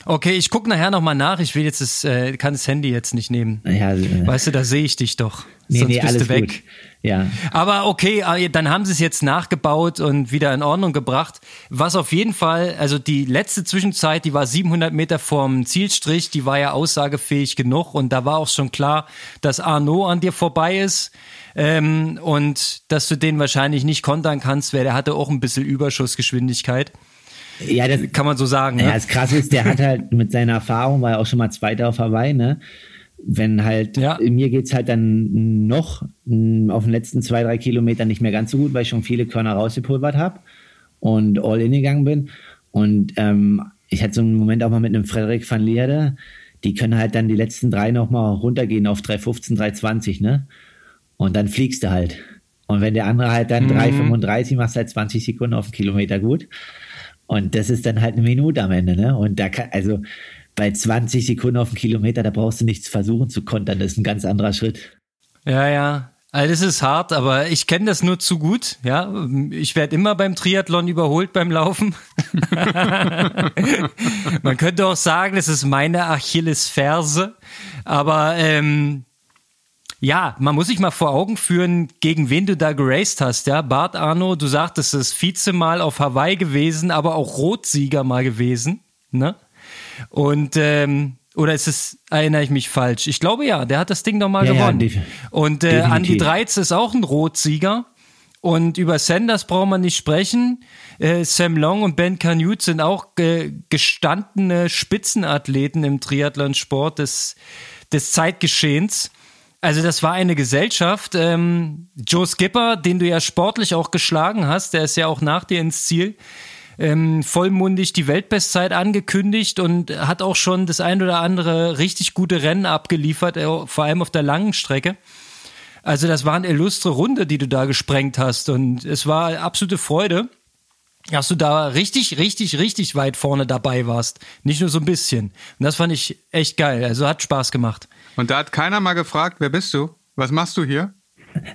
Okay, ich gucke nachher nochmal nach. Ich will jetzt das, äh, kann das Handy jetzt nicht nehmen. Ja, äh, weißt du, da sehe ich dich doch. Nee, Sonst nee, bist alles du weg. Gut. Ja. Aber okay, äh, dann haben sie es jetzt nachgebaut und wieder in Ordnung gebracht. Was auf jeden Fall, also die letzte Zwischenzeit, die war 700 Meter vorm Zielstrich, die war ja aussagefähig genug und da war auch schon klar, dass Arnaud an dir vorbei ist. Ähm, und dass du den wahrscheinlich nicht kontern kannst, weil der hatte auch ein bisschen Überschussgeschwindigkeit. Ja, das kann man so sagen. Ne? Ja, das Krasse ist, der hat halt mit seiner Erfahrung, war ja auch schon mal Zweiter auf Hawaii, ne? Wenn halt, ja. mir geht's halt dann noch mm, auf den letzten zwei, drei Kilometern nicht mehr ganz so gut, weil ich schon viele Körner rausgepulvert habe und all in gegangen bin. Und ähm, ich hatte so einen Moment auch mal mit einem Frederik van Leerde, die können halt dann die letzten drei nochmal runtergehen auf 3,15, 3,20, ne? Und dann fliegst du halt. Und wenn der andere halt dann mhm. 3,35 machst halt 20 Sekunden auf den Kilometer gut. Und das ist dann halt eine Minute am Ende, ne? Und da kann, also bei 20 Sekunden auf dem Kilometer, da brauchst du nichts versuchen zu kontern. Das ist ein ganz anderer Schritt. Ja, ja. Also ist hart, aber ich kenne das nur zu gut. Ja, ich werde immer beim Triathlon überholt beim Laufen. Man könnte auch sagen, das ist meine Achillesferse. Aber ähm, ja, man muss sich mal vor Augen führen, gegen wen du da geraced hast, ja. Bart Arno, du sagtest, es ist Vize mal auf Hawaii gewesen, aber auch Rotsieger mal gewesen, ne? Und, ähm, oder ist es, erinnere ich mich falsch? Ich glaube ja, der hat das Ding nochmal ja, gewonnen. Ja, und äh, Andy Dreiz ist auch ein Rotsieger. Und über Sanders braucht man nicht sprechen. Äh, Sam Long und Ben Canute sind auch ge gestandene Spitzenathleten im Triathlonsport des, des Zeitgeschehens. Also das war eine Gesellschaft. Ähm, Joe Skipper, den du ja sportlich auch geschlagen hast, der ist ja auch nach dir ins Ziel. Ähm, vollmundig die Weltbestzeit angekündigt und hat auch schon das ein oder andere richtig gute Rennen abgeliefert, äh, vor allem auf der langen Strecke. Also das war eine illustre Runde, die du da gesprengt hast und es war absolute Freude, dass du da richtig, richtig, richtig weit vorne dabei warst. Nicht nur so ein bisschen. Und das fand ich echt geil. Also hat Spaß gemacht. Und da hat keiner mal gefragt, wer bist du? Was machst du hier?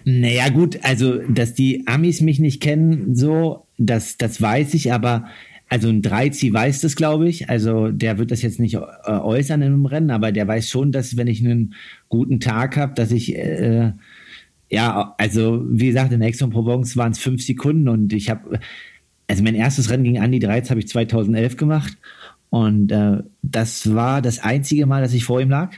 Naja, gut, also, dass die Amis mich nicht kennen, so, das, das weiß ich, aber also ein Dreizi weiß das, glaube ich. Also der wird das jetzt nicht äh, äußern im Rennen, aber der weiß schon, dass wenn ich einen guten Tag habe, dass ich äh, ja, also wie gesagt, in Aix-en-Provence waren es fünf Sekunden und ich habe, also mein erstes Rennen gegen Andy Dreiz habe ich 2011 gemacht und äh, das war das einzige Mal, dass ich vor ihm lag.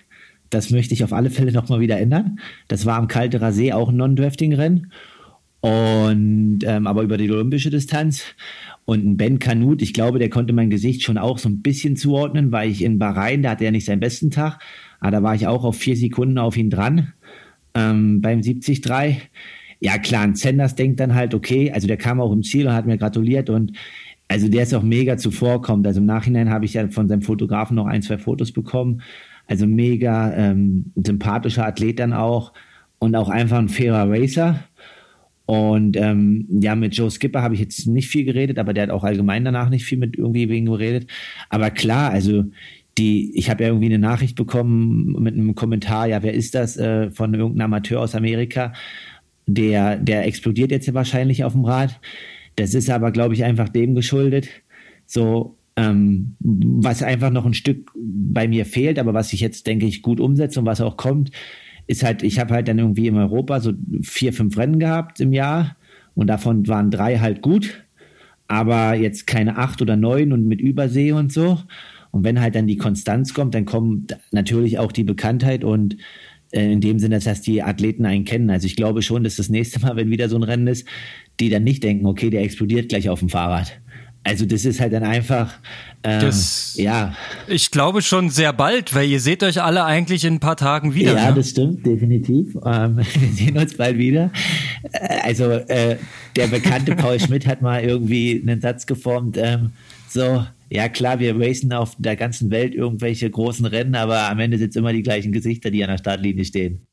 Das möchte ich auf alle Fälle nochmal wieder ändern. Das war am Kalterer See auch ein Non-Drafting-Rennen. Und ähm, aber über die olympische Distanz. Und ein Ben Kanut, ich glaube, der konnte mein Gesicht schon auch so ein bisschen zuordnen, weil ich in Bahrain, da hatte er nicht seinen besten Tag, aber da war ich auch auf vier Sekunden auf ihn dran ähm, beim 73. Ja, klar, ein Sanders denkt dann halt, okay, also der kam auch im Ziel und hat mir gratuliert und also der ist auch mega zuvorkommt. Also im Nachhinein habe ich ja von seinem Fotografen noch ein, zwei Fotos bekommen. Also mega ähm, sympathischer Athlet dann auch und auch einfach ein fairer Racer. Und ähm, ja, mit Joe Skipper habe ich jetzt nicht viel geredet, aber der hat auch allgemein danach nicht viel mit irgendwie wegen geredet. Aber klar, also die, ich habe ja irgendwie eine Nachricht bekommen mit einem Kommentar, ja, wer ist das äh, von irgendeinem Amateur aus Amerika? Der, der explodiert jetzt ja wahrscheinlich auf dem Rad. Das ist aber, glaube ich, einfach dem geschuldet. So, ähm, was einfach noch ein Stück bei mir fehlt, aber was ich jetzt, denke ich, gut umsetze und was auch kommt, ist halt, ich habe halt dann irgendwie in Europa so vier, fünf Rennen gehabt im Jahr und davon waren drei halt gut, aber jetzt keine acht oder neun und mit Übersee und so. Und wenn halt dann die Konstanz kommt, dann kommt natürlich auch die Bekanntheit und äh, in dem Sinne, dass die Athleten einen kennen. Also ich glaube schon, dass das nächste Mal, wenn wieder so ein Rennen ist, die dann nicht denken, okay, der explodiert gleich auf dem Fahrrad. Also das ist halt dann einfach, ähm, das, ja. Ich glaube schon sehr bald, weil ihr seht euch alle eigentlich in ein paar Tagen wieder. Ja, ne? das stimmt, definitiv. Ähm, wir sehen uns bald wieder. Äh, also äh, der bekannte Paul Schmidt hat mal irgendwie einen Satz geformt, ähm, so, ja klar, wir racen auf der ganzen Welt irgendwelche großen Rennen, aber am Ende sind es immer die gleichen Gesichter, die an der Startlinie stehen.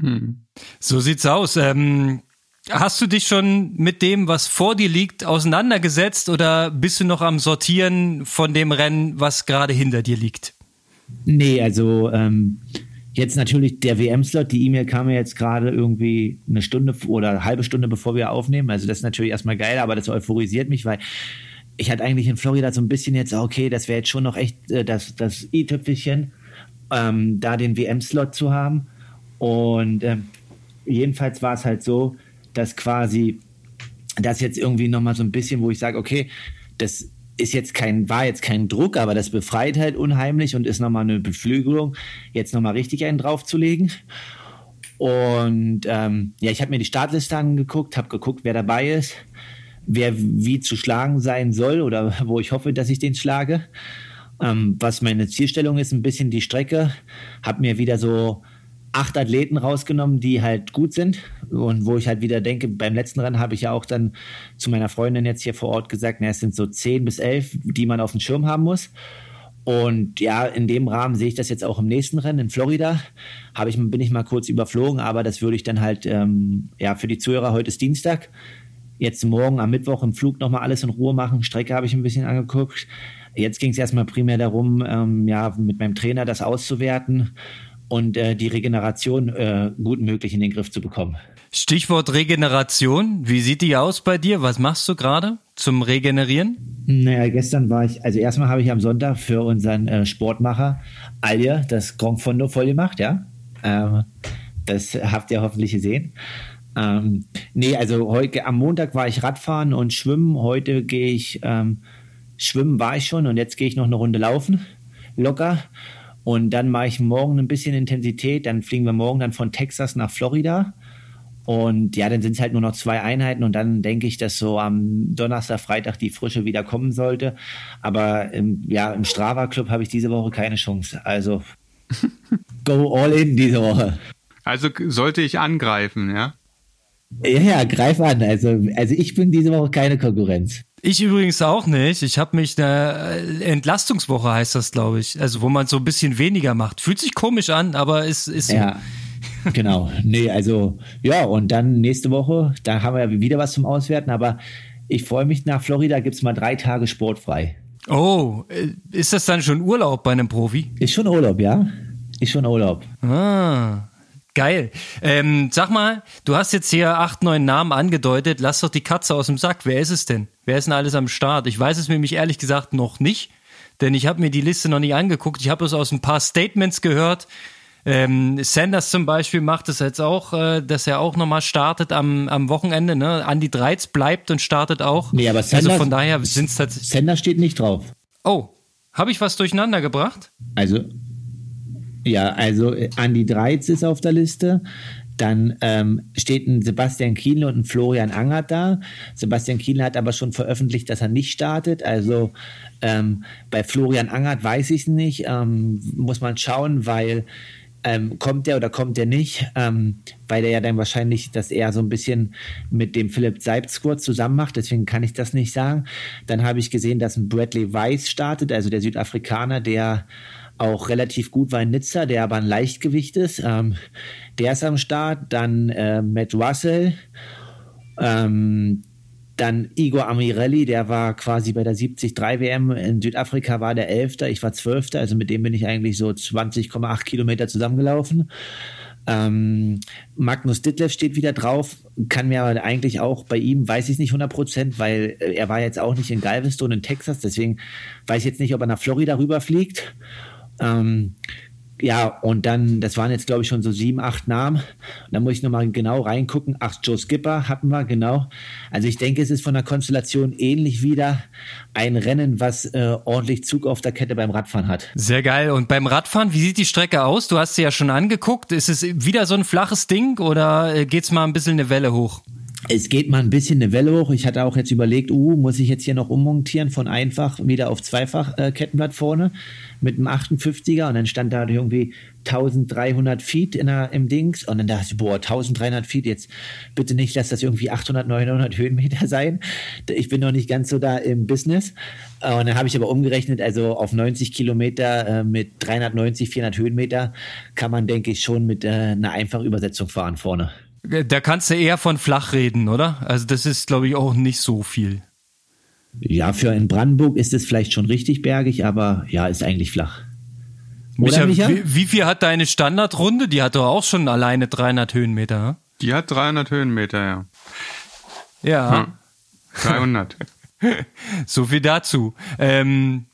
Hm. So sieht's aus. Ähm, Hast du dich schon mit dem, was vor dir liegt, auseinandergesetzt oder bist du noch am Sortieren von dem Rennen, was gerade hinter dir liegt? Nee, also ähm, jetzt natürlich der WM-Slot, die E-Mail kam ja jetzt gerade irgendwie eine Stunde oder eine halbe Stunde bevor wir aufnehmen. Also das ist natürlich erstmal geil, aber das euphorisiert mich, weil ich hatte eigentlich in Florida so ein bisschen jetzt, okay, das wäre jetzt schon noch echt äh, das, das i-Tüpfelchen, ähm, da den WM-Slot zu haben. Und ähm, jedenfalls war es halt so, dass quasi das jetzt irgendwie nochmal so ein bisschen, wo ich sage, okay, das ist jetzt kein, war jetzt kein Druck, aber das befreit halt unheimlich und ist nochmal eine Beflügelung, jetzt nochmal richtig einen draufzulegen. Und ähm, ja, ich habe mir die Startliste angeguckt, habe geguckt, wer dabei ist, wer wie zu schlagen sein soll oder wo ich hoffe, dass ich den schlage. Ähm, was meine Zielstellung ist, ein bisschen die Strecke. Habe mir wieder so acht Athleten rausgenommen, die halt gut sind und wo ich halt wieder denke, beim letzten Rennen habe ich ja auch dann zu meiner Freundin jetzt hier vor Ort gesagt, na, es sind so zehn bis elf, die man auf dem Schirm haben muss. Und ja, in dem Rahmen sehe ich das jetzt auch im nächsten Rennen in Florida. Habe ich, bin ich mal kurz überflogen, aber das würde ich dann halt, ähm, ja, für die Zuhörer, heute ist Dienstag. Jetzt morgen am Mittwoch im Flug nochmal alles in Ruhe machen. Strecke habe ich ein bisschen angeguckt. Jetzt ging es erstmal primär darum, ähm, ja, mit meinem Trainer das auszuwerten und äh, die Regeneration äh, gut möglich in den Griff zu bekommen. Stichwort Regeneration. Wie sieht die aus bei dir? Was machst du gerade zum Regenerieren? Naja, gestern war ich, also erstmal habe ich am Sonntag für unseren äh, Sportmacher Alje das Grand Fondo voll gemacht, ja. Ähm, das habt ihr hoffentlich gesehen. Ähm, nee, also heute am Montag war ich Radfahren und Schwimmen. Heute gehe ich ähm, Schwimmen war ich schon und jetzt gehe ich noch eine Runde laufen. Locker. Und dann mache ich morgen ein bisschen Intensität. Dann fliegen wir morgen dann von Texas nach Florida. Und ja, dann sind es halt nur noch zwei Einheiten und dann denke ich, dass so am Donnerstag, Freitag die Frische wieder kommen sollte. Aber im, ja, im Strava Club habe ich diese Woche keine Chance. Also go all in diese Woche. Also sollte ich angreifen, ja? Ja, ja, greif an. Also, also ich bin diese Woche keine Konkurrenz. Ich übrigens auch nicht. Ich habe mich eine äh, Entlastungswoche heißt das, glaube ich. Also wo man so ein bisschen weniger macht. Fühlt sich komisch an, aber es ist so. Ja. Genau. Nee, also ja, und dann nächste Woche, da haben wir ja wieder was zum Auswerten, aber ich freue mich, nach Florida gibt es mal drei Tage sportfrei. Oh, äh, ist das dann schon Urlaub bei einem Profi? Ist schon Urlaub, ja. Ist schon Urlaub. Ah. Geil. Ähm, sag mal, du hast jetzt hier acht, neun Namen angedeutet. Lass doch die Katze aus dem Sack. Wer ist es denn? Wer ist denn alles am Start? Ich weiß es nämlich ehrlich gesagt noch nicht, denn ich habe mir die Liste noch nicht angeguckt. Ich habe es aus ein paar Statements gehört. Ähm, Sanders zum Beispiel macht es jetzt auch, äh, dass er auch nochmal startet am, am Wochenende. Ne? Andy Dreiz bleibt und startet auch. Nee, aber Sanders, also von daher sind es tatsächlich. Sanders steht nicht drauf. Oh, habe ich was durcheinander gebracht? Also, ja, also äh, Andy Dreiz ist auf der Liste. Dann ähm, steht ein Sebastian Kienle und ein Florian Angert da. Sebastian Kienle hat aber schon veröffentlicht, dass er nicht startet. Also ähm, bei Florian Angert weiß ich es nicht. Ähm, muss man schauen, weil ähm, kommt der oder kommt der nicht, ähm, weil der ja dann wahrscheinlich das eher so ein bisschen mit dem Philipp Seibsquad zusammen macht, deswegen kann ich das nicht sagen. Dann habe ich gesehen, dass ein Bradley Weiss startet, also der Südafrikaner, der auch relativ gut war in Nizza, der aber ein Leichtgewicht ist. Ähm, der ist am Start. Dann äh, Matt Russell, ähm, dann Igor Amirelli, der war quasi bei der 73 WM in Südafrika, war der Elfter, ich war Zwölfter, also mit dem bin ich eigentlich so 20,8 Kilometer zusammengelaufen. Ähm, Magnus Ditlev steht wieder drauf, kann mir aber eigentlich auch bei ihm, weiß ich nicht 100 Prozent, weil äh, er war jetzt auch nicht in Galveston in Texas, deswegen weiß ich jetzt nicht, ob er nach Florida rüberfliegt. Ähm, ja, und dann, das waren jetzt, glaube ich, schon so sieben, acht Namen. Und dann muss ich nochmal genau reingucken. Ach, Joe Skipper hatten wir, genau. Also ich denke, es ist von der Konstellation ähnlich wieder ein Rennen, was äh, ordentlich Zug auf der Kette beim Radfahren hat. Sehr geil. Und beim Radfahren, wie sieht die Strecke aus? Du hast sie ja schon angeguckt. Ist es wieder so ein flaches Ding oder äh, geht's mal ein bisschen eine Welle hoch? Es geht mal ein bisschen eine Welle hoch. Ich hatte auch jetzt überlegt, uh, muss ich jetzt hier noch ummontieren von einfach wieder auf zweifach äh, Kettenblatt vorne mit einem 58er und dann stand da irgendwie 1300 Feet in der, im Dings und dann dachte ich, boah, 1300 Feet, jetzt bitte nicht, dass das irgendwie 800, 900 Höhenmeter sein. Ich bin noch nicht ganz so da im Business. Und dann habe ich aber umgerechnet, also auf 90 Kilometer äh, mit 390, 400 Höhenmeter kann man, denke ich, schon mit äh, einer einfachen Übersetzung fahren vorne. Da kannst du eher von flach reden, oder? Also das ist, glaube ich, auch nicht so viel. Ja, für in Brandenburg ist es vielleicht schon richtig bergig, aber ja, ist eigentlich flach. Oder, Micha, Micha? Wie, wie, viel hat deine Standardrunde? Die hat doch auch schon alleine 300 Höhenmeter. Hm? Die hat 300 Höhenmeter, ja. Ja. Hm. 300. so viel dazu. Ähm,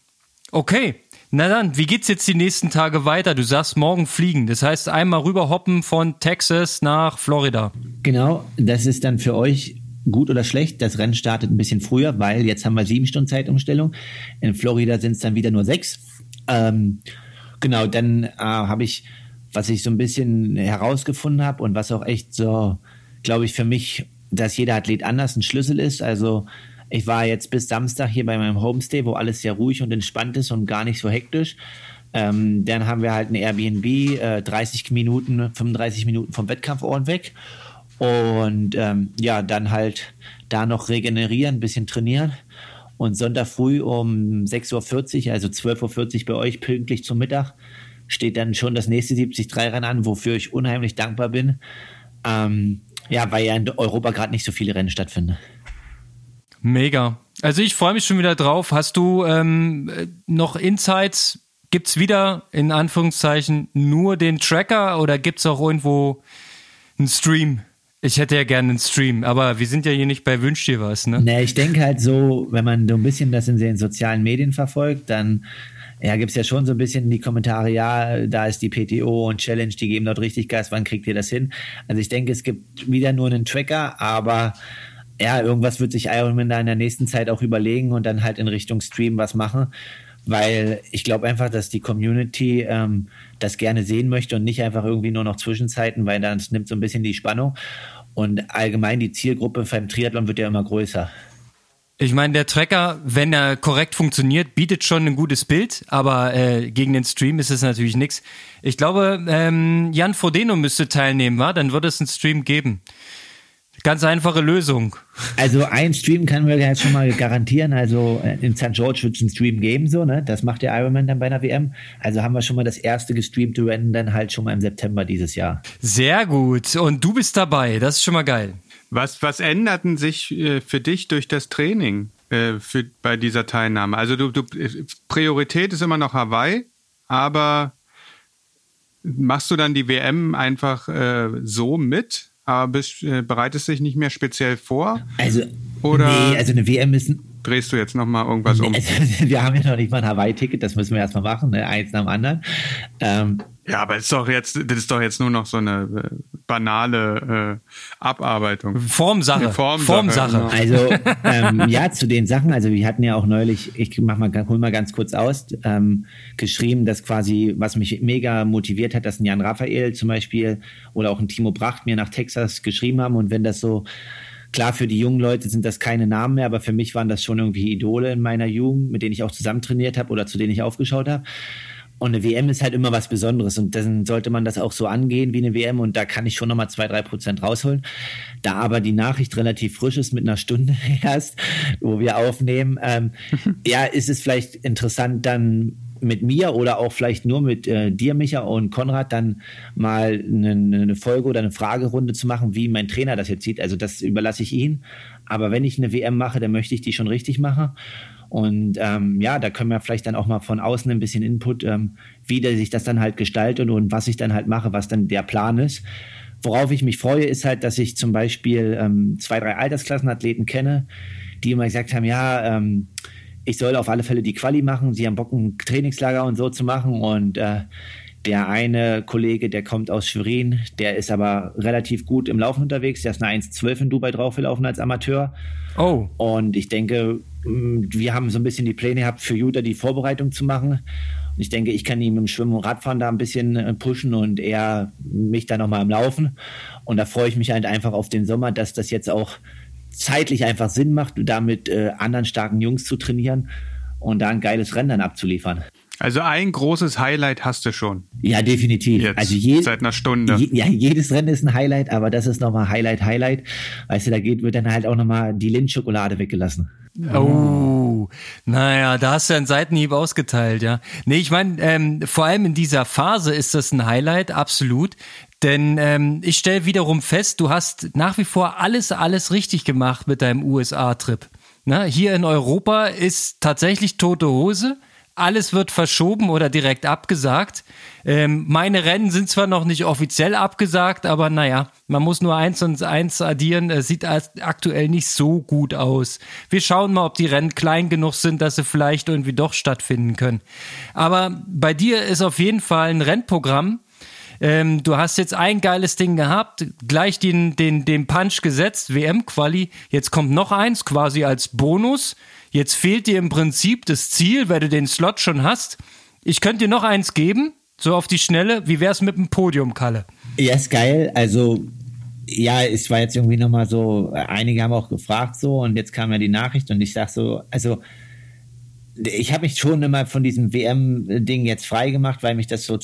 okay. Na dann, wie geht's jetzt die nächsten Tage weiter? Du sagst morgen fliegen. Das heißt einmal rüberhoppen von Texas nach Florida. Genau, das ist dann für euch gut oder schlecht. Das Rennen startet ein bisschen früher, weil jetzt haben wir sieben Stunden Zeitumstellung. In Florida sind es dann wieder nur sechs. Ähm, genau, dann äh, habe ich, was ich so ein bisschen herausgefunden habe und was auch echt so, glaube ich, für mich, dass jeder Athlet anders ein Schlüssel ist. Also ich war jetzt bis Samstag hier bei meinem Homestay, wo alles sehr ruhig und entspannt ist und gar nicht so hektisch. Ähm, dann haben wir halt ein Airbnb, äh, 30 Minuten, 35 Minuten vom Wettkampfort weg. Und ähm, ja, dann halt da noch regenerieren, ein bisschen trainieren. Und Sonntag früh um 6.40 Uhr, also 12.40 Uhr bei euch, pünktlich zum Mittag, steht dann schon das nächste 73-Rennen an, wofür ich unheimlich dankbar bin. Ähm, ja, weil ja in Europa gerade nicht so viele Rennen stattfinden. Mega. Also ich freue mich schon wieder drauf. Hast du ähm, noch Insights? Gibt es wieder in Anführungszeichen nur den Tracker oder gibt es auch irgendwo einen Stream? Ich hätte ja gerne einen Stream, aber wir sind ja hier nicht bei Wünsch dir was, ne? Nee, ich denke halt so, wenn man so ein bisschen das in den sozialen Medien verfolgt, dann ja, gibt es ja schon so ein bisschen die Kommentare, ja, da ist die PTO und Challenge, die geben dort richtig Gas, wann kriegt ihr das hin? Also ich denke, es gibt wieder nur einen Tracker, aber ja, irgendwas wird sich Ironman da in der nächsten Zeit auch überlegen und dann halt in Richtung Stream was machen weil ich glaube einfach, dass die Community ähm, das gerne sehen möchte und nicht einfach irgendwie nur noch Zwischenzeiten, weil dann nimmt so ein bisschen die Spannung. Und allgemein die Zielgruppe beim Triathlon wird ja immer größer. Ich meine, der Tracker, wenn er korrekt funktioniert, bietet schon ein gutes Bild, aber äh, gegen den Stream ist es natürlich nichts. Ich glaube, ähm, Jan Frodeno müsste teilnehmen, war? Dann würde es einen Stream geben. Ganz einfache Lösung. Also ein Stream können wir jetzt schon mal garantieren. Also äh, in St. George wird es einen Stream geben, so, ne? Das macht der Ironman dann bei einer WM. Also haben wir schon mal das erste gestreamte Rennen dann halt schon mal im September dieses Jahr. Sehr gut. Und du bist dabei. Das ist schon mal geil. Was, was änderten sich äh, für dich durch das Training äh, für, bei dieser Teilnahme? Also du, du, Priorität ist immer noch Hawaii, aber machst du dann die WM einfach äh, so mit, aber bist, äh, bereitest dich nicht mehr speziell vor? Also, Oder nee, also eine WM ist, drehst du jetzt nochmal irgendwas um? also, wir haben ja noch nicht mal ein Hawaii-Ticket, das müssen wir erstmal machen, ne? eins nach dem anderen. Ähm, Ja, aber ist doch jetzt, das ist doch jetzt nur noch so eine äh, banale äh, Abarbeitung. Formsache. Formsache, Formsache. genau. Also ähm, ja, zu den Sachen, also wir hatten ja auch neulich, ich mach mal, hol mal ganz kurz aus, ähm, geschrieben, dass quasi, was mich mega motiviert hat, dass ein Jan Raphael zum Beispiel oder auch ein Timo Bracht mir nach Texas geschrieben haben und wenn das so Klar, für die jungen Leute sind das keine Namen mehr, aber für mich waren das schon irgendwie Idole in meiner Jugend, mit denen ich auch zusammen trainiert habe oder zu denen ich aufgeschaut habe. Und eine WM ist halt immer was Besonderes und dann sollte man das auch so angehen wie eine WM und da kann ich schon nochmal zwei, drei Prozent rausholen. Da aber die Nachricht relativ frisch ist mit einer Stunde erst, wo wir aufnehmen, ähm, ja, ist es vielleicht interessant dann mit mir oder auch vielleicht nur mit äh, dir, Micha und Konrad, dann mal eine, eine Folge oder eine Fragerunde zu machen, wie mein Trainer das jetzt sieht. Also das überlasse ich ihn. Aber wenn ich eine WM mache, dann möchte ich die schon richtig machen. Und ähm, ja, da können wir vielleicht dann auch mal von außen ein bisschen Input, ähm, wie sich das dann halt gestaltet und was ich dann halt mache, was dann der Plan ist. Worauf ich mich freue, ist halt, dass ich zum Beispiel ähm, zwei, drei Altersklassenathleten kenne, die immer gesagt haben, ja, ähm, ich soll auf alle Fälle die Quali machen. Sie haben Bock, ein Trainingslager und so zu machen. Und äh, der eine Kollege, der kommt aus Schwerin, der ist aber relativ gut im Laufen unterwegs. Der ist eine 1,12 in Dubai draufgelaufen als Amateur. Oh. Und ich denke, mh, wir haben so ein bisschen die Pläne gehabt, für Judah die Vorbereitung zu machen. Und ich denke, ich kann ihm im Schwimmen und Radfahren da ein bisschen äh, pushen und er mich da nochmal im Laufen. Und da freue ich mich halt einfach auf den Sommer, dass das jetzt auch zeitlich einfach Sinn macht, da mit äh, anderen starken Jungs zu trainieren und da ein geiles Rennen dann abzuliefern. Also ein großes Highlight hast du schon. Ja, definitiv. Jetzt, also je, seit einer Stunde. Je, ja, jedes Rennen ist ein Highlight, aber das ist nochmal Highlight, Highlight. Weißt du, da geht, wird dann halt auch nochmal die Lindschokolade weggelassen. Oh, naja, da hast du einen Seitenhieb ausgeteilt, ja. Nee, ich meine, ähm, vor allem in dieser Phase ist das ein Highlight, absolut. Denn ähm, ich stelle wiederum fest, du hast nach wie vor alles, alles richtig gemacht mit deinem USA-Trip. Hier in Europa ist tatsächlich tote Hose. Alles wird verschoben oder direkt abgesagt. Ähm, meine Rennen sind zwar noch nicht offiziell abgesagt, aber naja, man muss nur eins und eins addieren. Es sieht aktuell nicht so gut aus. Wir schauen mal, ob die Rennen klein genug sind, dass sie vielleicht irgendwie doch stattfinden können. Aber bei dir ist auf jeden Fall ein Rennprogramm, ähm, du hast jetzt ein geiles Ding gehabt, gleich den, den, den Punch gesetzt, WM-Quali. Jetzt kommt noch eins quasi als Bonus. Jetzt fehlt dir im Prinzip das Ziel, weil du den Slot schon hast. Ich könnte dir noch eins geben, so auf die Schnelle. Wie wär's mit dem Podium, Kalle? Ja, ist geil. Also, ja, es war jetzt irgendwie nochmal so, einige haben auch gefragt so und jetzt kam ja die Nachricht und ich sag so, also, ich habe mich schon immer von diesem WM-Ding jetzt frei gemacht, weil mich das so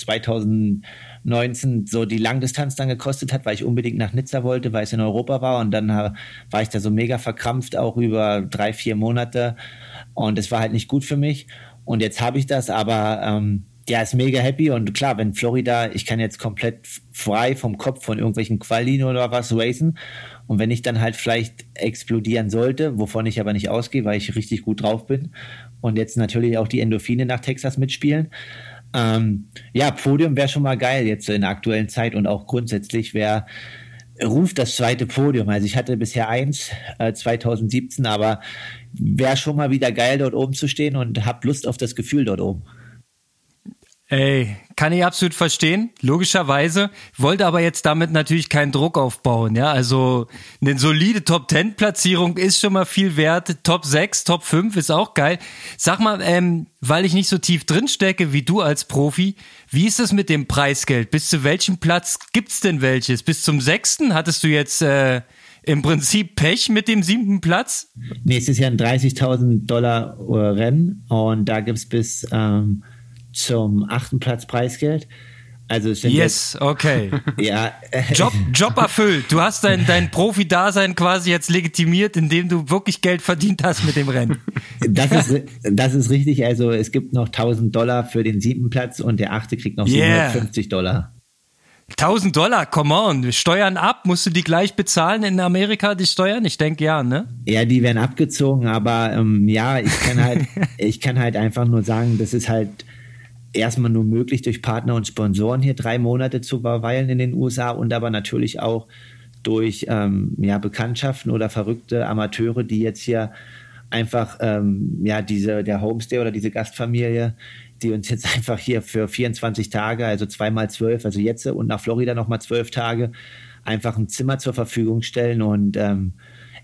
2019 so die Langdistanz dann gekostet hat, weil ich unbedingt nach Nizza wollte, weil es in Europa war. Und dann war ich da so mega verkrampft auch über drei, vier Monate. Und es war halt nicht gut für mich. Und jetzt habe ich das, aber ähm, ja, ist mega happy. Und klar, wenn Florida, ich kann jetzt komplett frei vom Kopf von irgendwelchen Qualien oder was racen. Und wenn ich dann halt vielleicht explodieren sollte, wovon ich aber nicht ausgehe, weil ich richtig gut drauf bin. Und jetzt natürlich auch die Endorphine nach Texas mitspielen. Ähm, ja, Podium wäre schon mal geil jetzt in der aktuellen Zeit und auch grundsätzlich wäre ruft das zweite Podium. Also ich hatte bisher eins, äh, 2017, aber wäre schon mal wieder geil, dort oben zu stehen und hab Lust auf das Gefühl dort oben. Ey, kann ich absolut verstehen, logischerweise. Wollte aber jetzt damit natürlich keinen Druck aufbauen, ja. Also eine solide Top 10 Platzierung ist schon mal viel wert. Top 6, Top 5 ist auch geil. Sag mal, ähm, weil ich nicht so tief drin stecke wie du als Profi, wie ist es mit dem Preisgeld? Bis zu welchem Platz gibt's denn welches? Bis zum sechsten hattest du jetzt äh, im Prinzip Pech mit dem siebten Platz? Nächstes Jahr ein 30.000 Dollar Rennen und da gibt's bis ähm, zum achten Platz Preisgeld. Also sind yes, okay. ja, Job, Job erfüllt. Du hast dein, dein Profi-Dasein quasi jetzt legitimiert, indem du wirklich Geld verdient hast mit dem Rennen. Das ist, das ist richtig. Also es gibt noch 1000 Dollar für den siebten Platz und der achte kriegt noch Yeah. 750 Dollar. 1000 Dollar, come on. Steuern ab, musst du die gleich bezahlen in Amerika, die Steuern? Ich denke ja, ne? Ja, die werden abgezogen, aber ähm, ja, ich kann halt, ich kann halt einfach nur sagen, das ist halt erstmal nur möglich durch Partner und Sponsoren hier drei Monate zu verweilen in den USA und aber natürlich auch durch ähm, ja, Bekanntschaften oder verrückte Amateure, die jetzt hier einfach ähm, ja diese der Homestay oder diese Gastfamilie, die uns jetzt einfach hier für 24 Tage, also zweimal zwölf, also jetzt und nach Florida nochmal zwölf Tage, einfach ein Zimmer zur Verfügung stellen und ähm,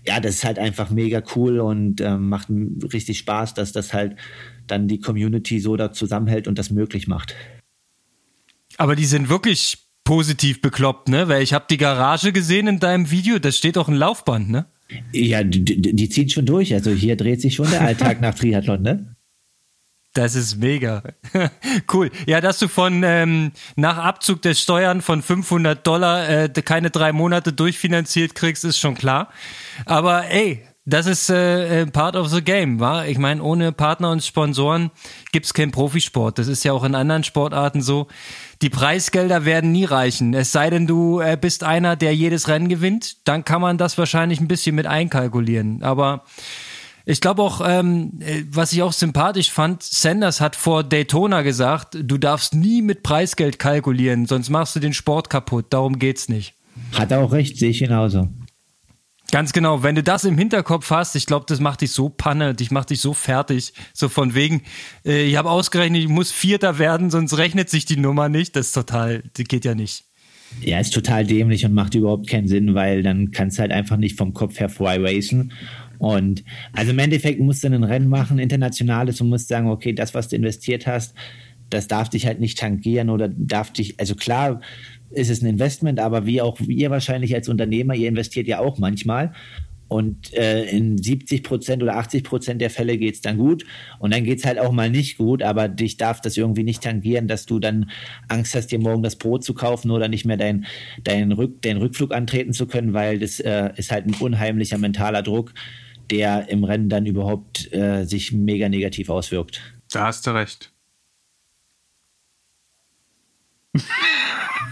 ja, das ist halt einfach mega cool und ähm, macht richtig Spaß, dass das halt dann die Community so da zusammenhält und das möglich macht. Aber die sind wirklich positiv bekloppt, ne? Weil ich habe die Garage gesehen in deinem Video, da steht auch ein Laufband, ne? Ja, die, die zieht schon durch. Also hier dreht sich schon der Alltag nach Triathlon, ne? Das ist mega. cool. Ja, dass du von ähm, nach Abzug der Steuern von 500 Dollar äh, keine drei Monate durchfinanziert kriegst, ist schon klar. Aber ey, das ist äh, äh, part of the game, wa? Ich meine, ohne Partner und Sponsoren gibt's keinen Profisport. Das ist ja auch in anderen Sportarten so. Die Preisgelder werden nie reichen. Es sei denn, du äh, bist einer, der jedes Rennen gewinnt, dann kann man das wahrscheinlich ein bisschen mit einkalkulieren. Aber ich glaube auch, ähm, äh, was ich auch sympathisch fand, Sanders hat vor Daytona gesagt, du darfst nie mit Preisgeld kalkulieren, sonst machst du den Sport kaputt. Darum geht's nicht. Hat er auch recht, sehe ich genauso. Ganz genau, wenn du das im Hinterkopf hast, ich glaube, das macht dich so panne, dich macht dich so fertig, so von wegen, äh, ich habe ausgerechnet, ich muss Vierter werden, sonst rechnet sich die Nummer nicht, das ist total, das geht ja nicht. Ja, ist total dämlich und macht überhaupt keinen Sinn, weil dann kannst du halt einfach nicht vom Kopf her frei racen. Und also im Endeffekt musst du ein Rennen machen, internationales und musst sagen, okay, das, was du investiert hast, das darf dich halt nicht tangieren oder darf dich, also klar, ist es ein Investment, aber wie auch ihr wahrscheinlich als Unternehmer, ihr investiert ja auch manchmal. Und äh, in 70 Prozent oder 80 Prozent der Fälle geht's dann gut. Und dann geht's halt auch mal nicht gut, aber dich darf das irgendwie nicht tangieren, dass du dann Angst hast, dir morgen das Brot zu kaufen oder nicht mehr deinen dein Rück, dein Rückflug antreten zu können, weil das äh, ist halt ein unheimlicher mentaler Druck, der im Rennen dann überhaupt äh, sich mega negativ auswirkt. Da hast du recht.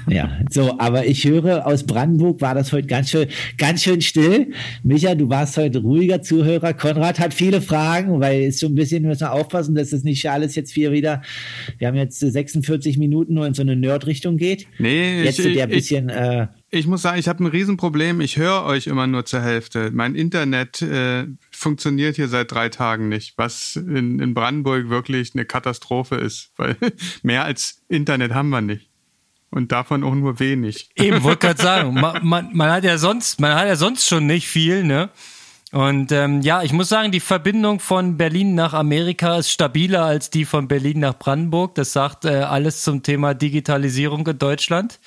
Ja, so, aber ich höre, aus Brandenburg war das heute ganz schön, ganz schön still. Micha, du warst heute ruhiger Zuhörer. Konrad hat viele Fragen, weil es schon ein bisschen müssen wir aufpassen, dass es nicht alles jetzt hier wieder, wir haben jetzt 46 Minuten nur in so eine Nerd-Richtung geht. Nee, jetzt ich, der bisschen, ich, äh, ich muss sagen, ich habe ein Riesenproblem. Ich höre euch immer nur zur Hälfte. Mein Internet äh, funktioniert hier seit drei Tagen nicht, was in, in Brandenburg wirklich eine Katastrophe ist, weil mehr als Internet haben wir nicht. Und davon auch nur wenig. Eben, wollte gerade sagen, man, man, man, hat ja sonst, man hat ja sonst schon nicht viel, ne? Und ähm, ja, ich muss sagen, die Verbindung von Berlin nach Amerika ist stabiler als die von Berlin nach Brandenburg. Das sagt äh, alles zum Thema Digitalisierung in Deutschland.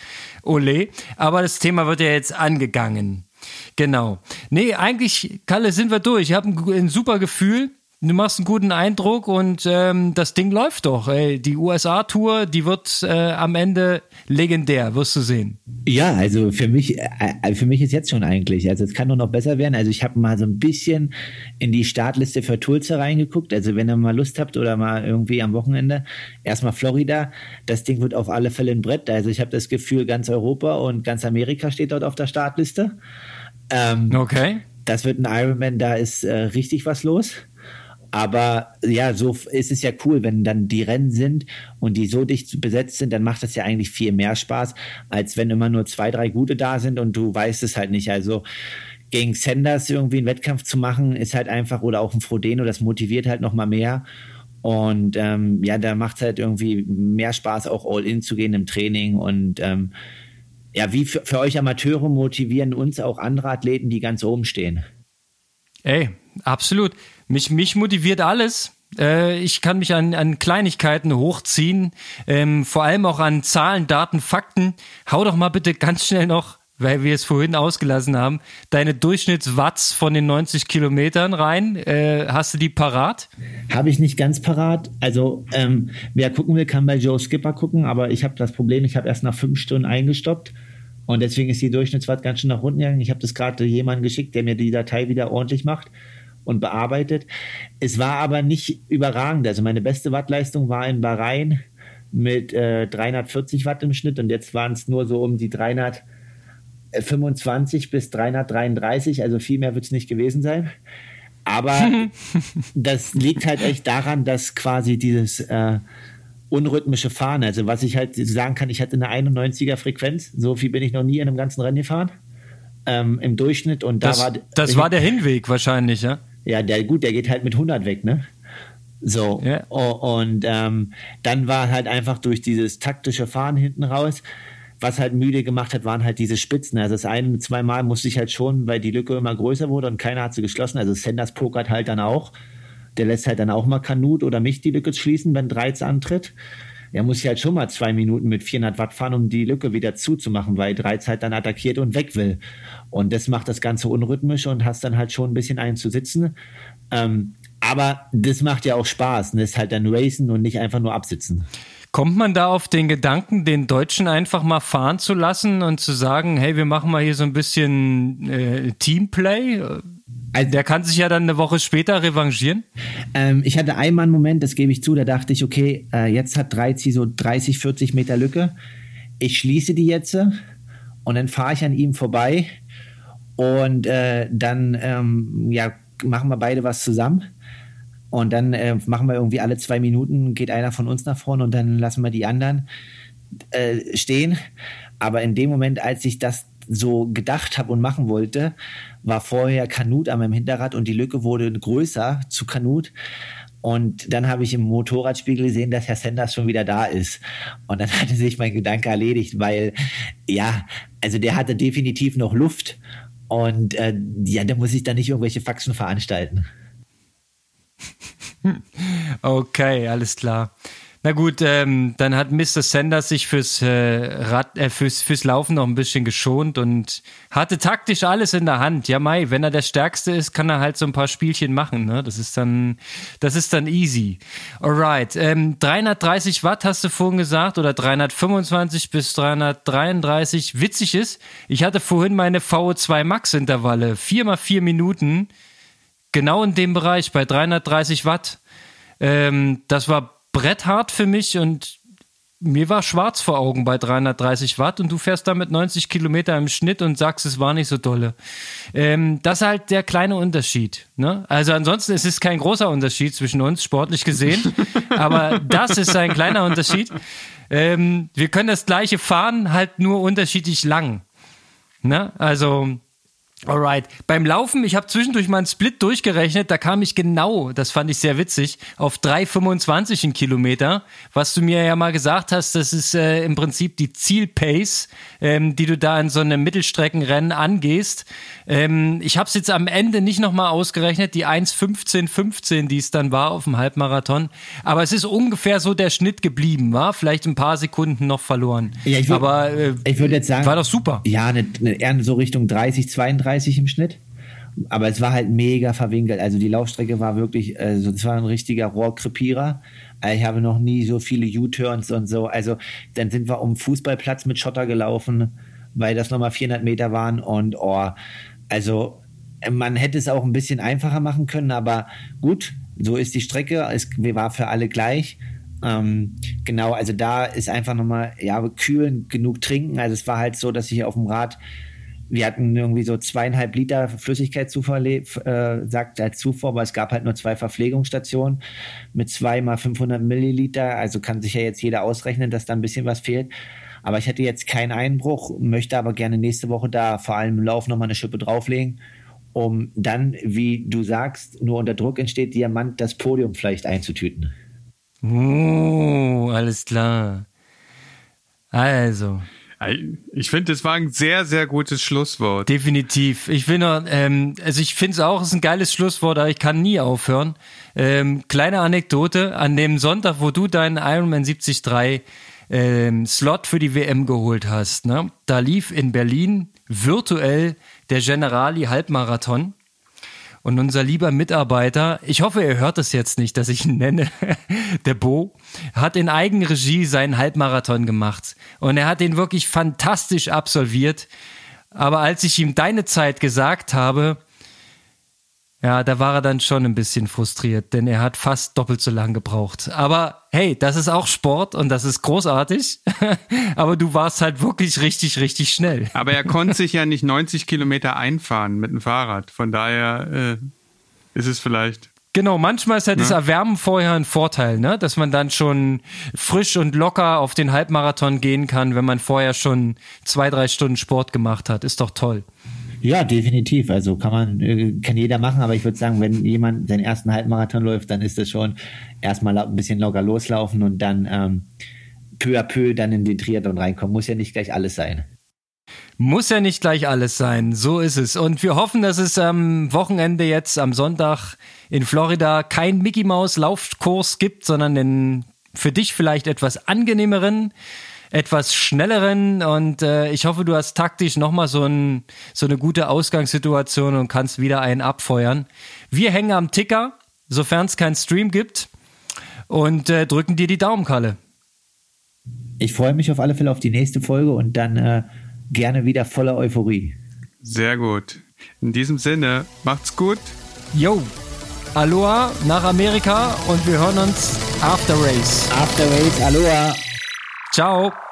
Ole. Aber das Thema wird ja jetzt angegangen. Genau. Nee, eigentlich, Kalle, sind wir durch. Ich habe ein, ein super Gefühl. Du machst einen guten Eindruck und ähm, das Ding läuft doch. Ey. Die USA-Tour, die wird äh, am Ende legendär, wirst du sehen. Ja, also für mich, äh, äh, für mich ist jetzt schon eigentlich. Also es kann nur noch besser werden. Also ich habe mal so ein bisschen in die Startliste für Tulsa reingeguckt. Also wenn ihr mal Lust habt oder mal irgendwie am Wochenende, erstmal Florida. Das Ding wird auf alle Fälle ein Brett. Also ich habe das Gefühl, ganz Europa und ganz Amerika steht dort auf der Startliste. Ähm, okay. Das wird ein Ironman, da ist äh, richtig was los. Aber ja, so ist es ja cool, wenn dann die Rennen sind und die so dicht besetzt sind, dann macht das ja eigentlich viel mehr Spaß, als wenn immer nur zwei, drei gute da sind und du weißt es halt nicht. Also gegen Sanders irgendwie einen Wettkampf zu machen, ist halt einfach, oder auch ein Frodeno, das motiviert halt nochmal mehr. Und ähm, ja, da macht es halt irgendwie mehr Spaß, auch all in zu gehen im Training. Und ähm, ja, wie für, für euch Amateure motivieren uns auch andere Athleten, die ganz oben stehen. Ey, absolut. Mich, mich motiviert alles. Äh, ich kann mich an, an Kleinigkeiten hochziehen, ähm, vor allem auch an Zahlen, Daten, Fakten. Hau doch mal bitte ganz schnell noch, weil wir es vorhin ausgelassen haben, deine Durchschnittswatts von den 90 Kilometern rein. Äh, hast du die parat? Habe ich nicht ganz parat. Also ähm, wer gucken will, kann bei Joe Skipper gucken, aber ich habe das Problem, ich habe erst nach fünf Stunden eingestoppt. Und deswegen ist die Durchschnittswatt ganz schön nach unten gegangen. Ich habe das gerade jemandem geschickt, der mir die Datei wieder ordentlich macht und bearbeitet. Es war aber nicht überragend. Also meine beste Wattleistung war in Bahrain mit äh, 340 Watt im Schnitt und jetzt waren es nur so um die 325 bis 333. Also viel mehr wird es nicht gewesen sein. Aber das liegt halt echt daran, dass quasi dieses äh, unrhythmische Fahren. Also was ich halt sagen kann, ich hatte eine 91er Frequenz. So viel bin ich noch nie in einem ganzen Rennen gefahren. Ähm, Im Durchschnitt. Und das, da war. Das war der Hinweg wahrscheinlich, ja? Ja, der, gut, der geht halt mit 100 weg, ne? So. Ja. Und ähm, dann war halt einfach durch dieses taktische Fahren hinten raus, was halt müde gemacht hat, waren halt diese Spitzen. Also das eine, zwei Mal musste ich halt schon, weil die Lücke immer größer wurde und keiner hat sie geschlossen. Also Sanders pokert halt dann auch. Der lässt halt dann auch mal Kanut oder mich die Lücke schließen, wenn Dreiz antritt. Er muss halt schon mal zwei Minuten mit 400 Watt fahren, um die Lücke wieder zuzumachen, weil Dreiz halt dann attackiert und weg will. Und das macht das Ganze unrhythmisch und hast dann halt schon ein bisschen einzusitzen. Ähm, aber das macht ja auch Spaß. Und das ist halt dann Racen und nicht einfach nur absitzen. Kommt man da auf den Gedanken, den Deutschen einfach mal fahren zu lassen und zu sagen, hey, wir machen mal hier so ein bisschen äh, Teamplay? Also, der kann sich ja dann eine Woche später revanchieren. Ähm, ich hatte einmal einen Moment, das gebe ich zu, da dachte ich, okay, äh, jetzt hat Dreizi so 30, 40 Meter Lücke. Ich schließe die jetzt und dann fahre ich an ihm vorbei und äh, dann ähm, ja, machen wir beide was zusammen. Und dann äh, machen wir irgendwie alle zwei Minuten, geht einer von uns nach vorne und dann lassen wir die anderen äh, stehen. Aber in dem Moment, als ich das so gedacht habe und machen wollte, war vorher Kanut an meinem Hinterrad und die Lücke wurde größer zu Kanut. Und dann habe ich im Motorradspiegel gesehen, dass Herr Sanders schon wieder da ist. Und dann hatte sich mein Gedanke erledigt, weil ja, also der hatte definitiv noch Luft. Und äh, ja, da muss ich dann nicht irgendwelche Faxen veranstalten. Okay, alles klar. Na gut, ähm, dann hat Mr. Sanders sich fürs, äh, Rad, äh, fürs, fürs Laufen noch ein bisschen geschont und hatte taktisch alles in der Hand. Ja, Mai, wenn er der Stärkste ist, kann er halt so ein paar Spielchen machen. Ne? Das ist dann, das ist dann easy. Alright, ähm, 330 Watt hast du vorhin gesagt oder 325 bis 333. Witzig ist, ich hatte vorhin meine VO2 Max Intervalle, vier mal vier Minuten, genau in dem Bereich bei 330 Watt. Ähm, das war bretthart für mich und mir war schwarz vor Augen bei 330 Watt und du fährst damit 90 Kilometer im Schnitt und sagst, es war nicht so dolle. Ähm, das ist halt der kleine Unterschied. Ne? Also ansonsten es ist es kein großer Unterschied zwischen uns, sportlich gesehen, aber das ist ein kleiner Unterschied. Ähm, wir können das gleiche fahren, halt nur unterschiedlich lang. Ne? Also Alright. Beim Laufen, ich habe zwischendurch mal einen Split durchgerechnet, da kam ich genau, das fand ich sehr witzig, auf 3,25 in Kilometer. Was du mir ja mal gesagt hast, das ist äh, im Prinzip die Zielpace, ähm, die du da in so einem Mittelstreckenrennen angehst. Ähm, ich habe es jetzt am Ende nicht nochmal ausgerechnet, die 1,15,15, die es dann war auf dem Halbmarathon. Aber es ist ungefähr so der Schnitt geblieben, war vielleicht ein paar Sekunden noch verloren. Ja, ich würd, Aber äh, ich würde jetzt sagen, war doch super. Ja, eine, eine, eher so Richtung 30, 32 30 im Schnitt. Aber es war halt mega verwinkelt. Also die Laufstrecke war wirklich, also es war ein richtiger Rohrkrepierer. Ich habe noch nie so viele U-Turns und so. Also dann sind wir um Fußballplatz mit Schotter gelaufen, weil das nochmal 400 Meter waren und oh, also man hätte es auch ein bisschen einfacher machen können, aber gut, so ist die Strecke. Es war für alle gleich. Ähm, genau, also da ist einfach nochmal, ja, kühlen, genug trinken. Also es war halt so, dass ich auf dem Rad wir hatten irgendwie so zweieinhalb Liter Flüssigkeitszufuhr, äh, sagt als Zufuhr, aber es gab halt nur zwei Verpflegungsstationen mit zwei mal 500 Milliliter. Also kann sich ja jetzt jeder ausrechnen, dass da ein bisschen was fehlt. Aber ich hatte jetzt keinen Einbruch, möchte aber gerne nächste Woche da vor allem im Lauf nochmal eine Schippe drauflegen, um dann, wie du sagst, nur unter Druck entsteht Diamant das Podium vielleicht einzutüten. Oh, alles klar. Also, ich finde, das war ein sehr, sehr gutes Schlusswort. Definitiv. Ich finde, ähm, also ich finde es auch, es ist ein geiles Schlusswort, aber ich kann nie aufhören. Ähm, kleine Anekdote, an dem Sonntag, wo du deinen Ironman 73 ähm, Slot für die WM geholt hast, ne? da lief in Berlin virtuell der Generali Halbmarathon. Und unser lieber Mitarbeiter, ich hoffe, ihr hört es jetzt nicht, dass ich ihn nenne, der Bo, hat in Eigenregie seinen Halbmarathon gemacht. Und er hat den wirklich fantastisch absolviert. Aber als ich ihm deine Zeit gesagt habe, ja, da war er dann schon ein bisschen frustriert, denn er hat fast doppelt so lang gebraucht. Aber hey, das ist auch Sport und das ist großartig. Aber du warst halt wirklich richtig, richtig schnell. Aber er konnte sich ja nicht 90 Kilometer einfahren mit dem Fahrrad. Von daher äh, ist es vielleicht Genau, manchmal ist ja das Erwärmen vorher ein Vorteil, ne? dass man dann schon frisch und locker auf den Halbmarathon gehen kann, wenn man vorher schon zwei, drei Stunden Sport gemacht hat. Ist doch toll. Ja, definitiv. Also kann man, äh, kann jeder machen, aber ich würde sagen, wenn jemand seinen ersten Halbmarathon läuft, dann ist das schon erstmal ein bisschen locker loslaufen und dann ähm, peu à peu dann in den Triathlon reinkommen. Muss ja nicht gleich alles sein. Muss ja nicht gleich alles sein, so ist es. Und wir hoffen, dass es am Wochenende jetzt am Sonntag in Florida kein Mickey Maus Laufkurs gibt, sondern den für dich vielleicht etwas angenehmeren, etwas schnelleren und äh, ich hoffe, du hast taktisch nochmal so, ein, so eine gute Ausgangssituation und kannst wieder einen abfeuern. Wir hängen am Ticker, sofern es keinen Stream gibt und äh, drücken dir die Daumen, Kalle. Ich freue mich auf alle Fälle auf die nächste Folge und dann äh, gerne wieder voller Euphorie. Sehr gut. In diesem Sinne, macht's gut. Yo, Aloha nach Amerika und wir hören uns after Race. After Race, Aloha. Ciao.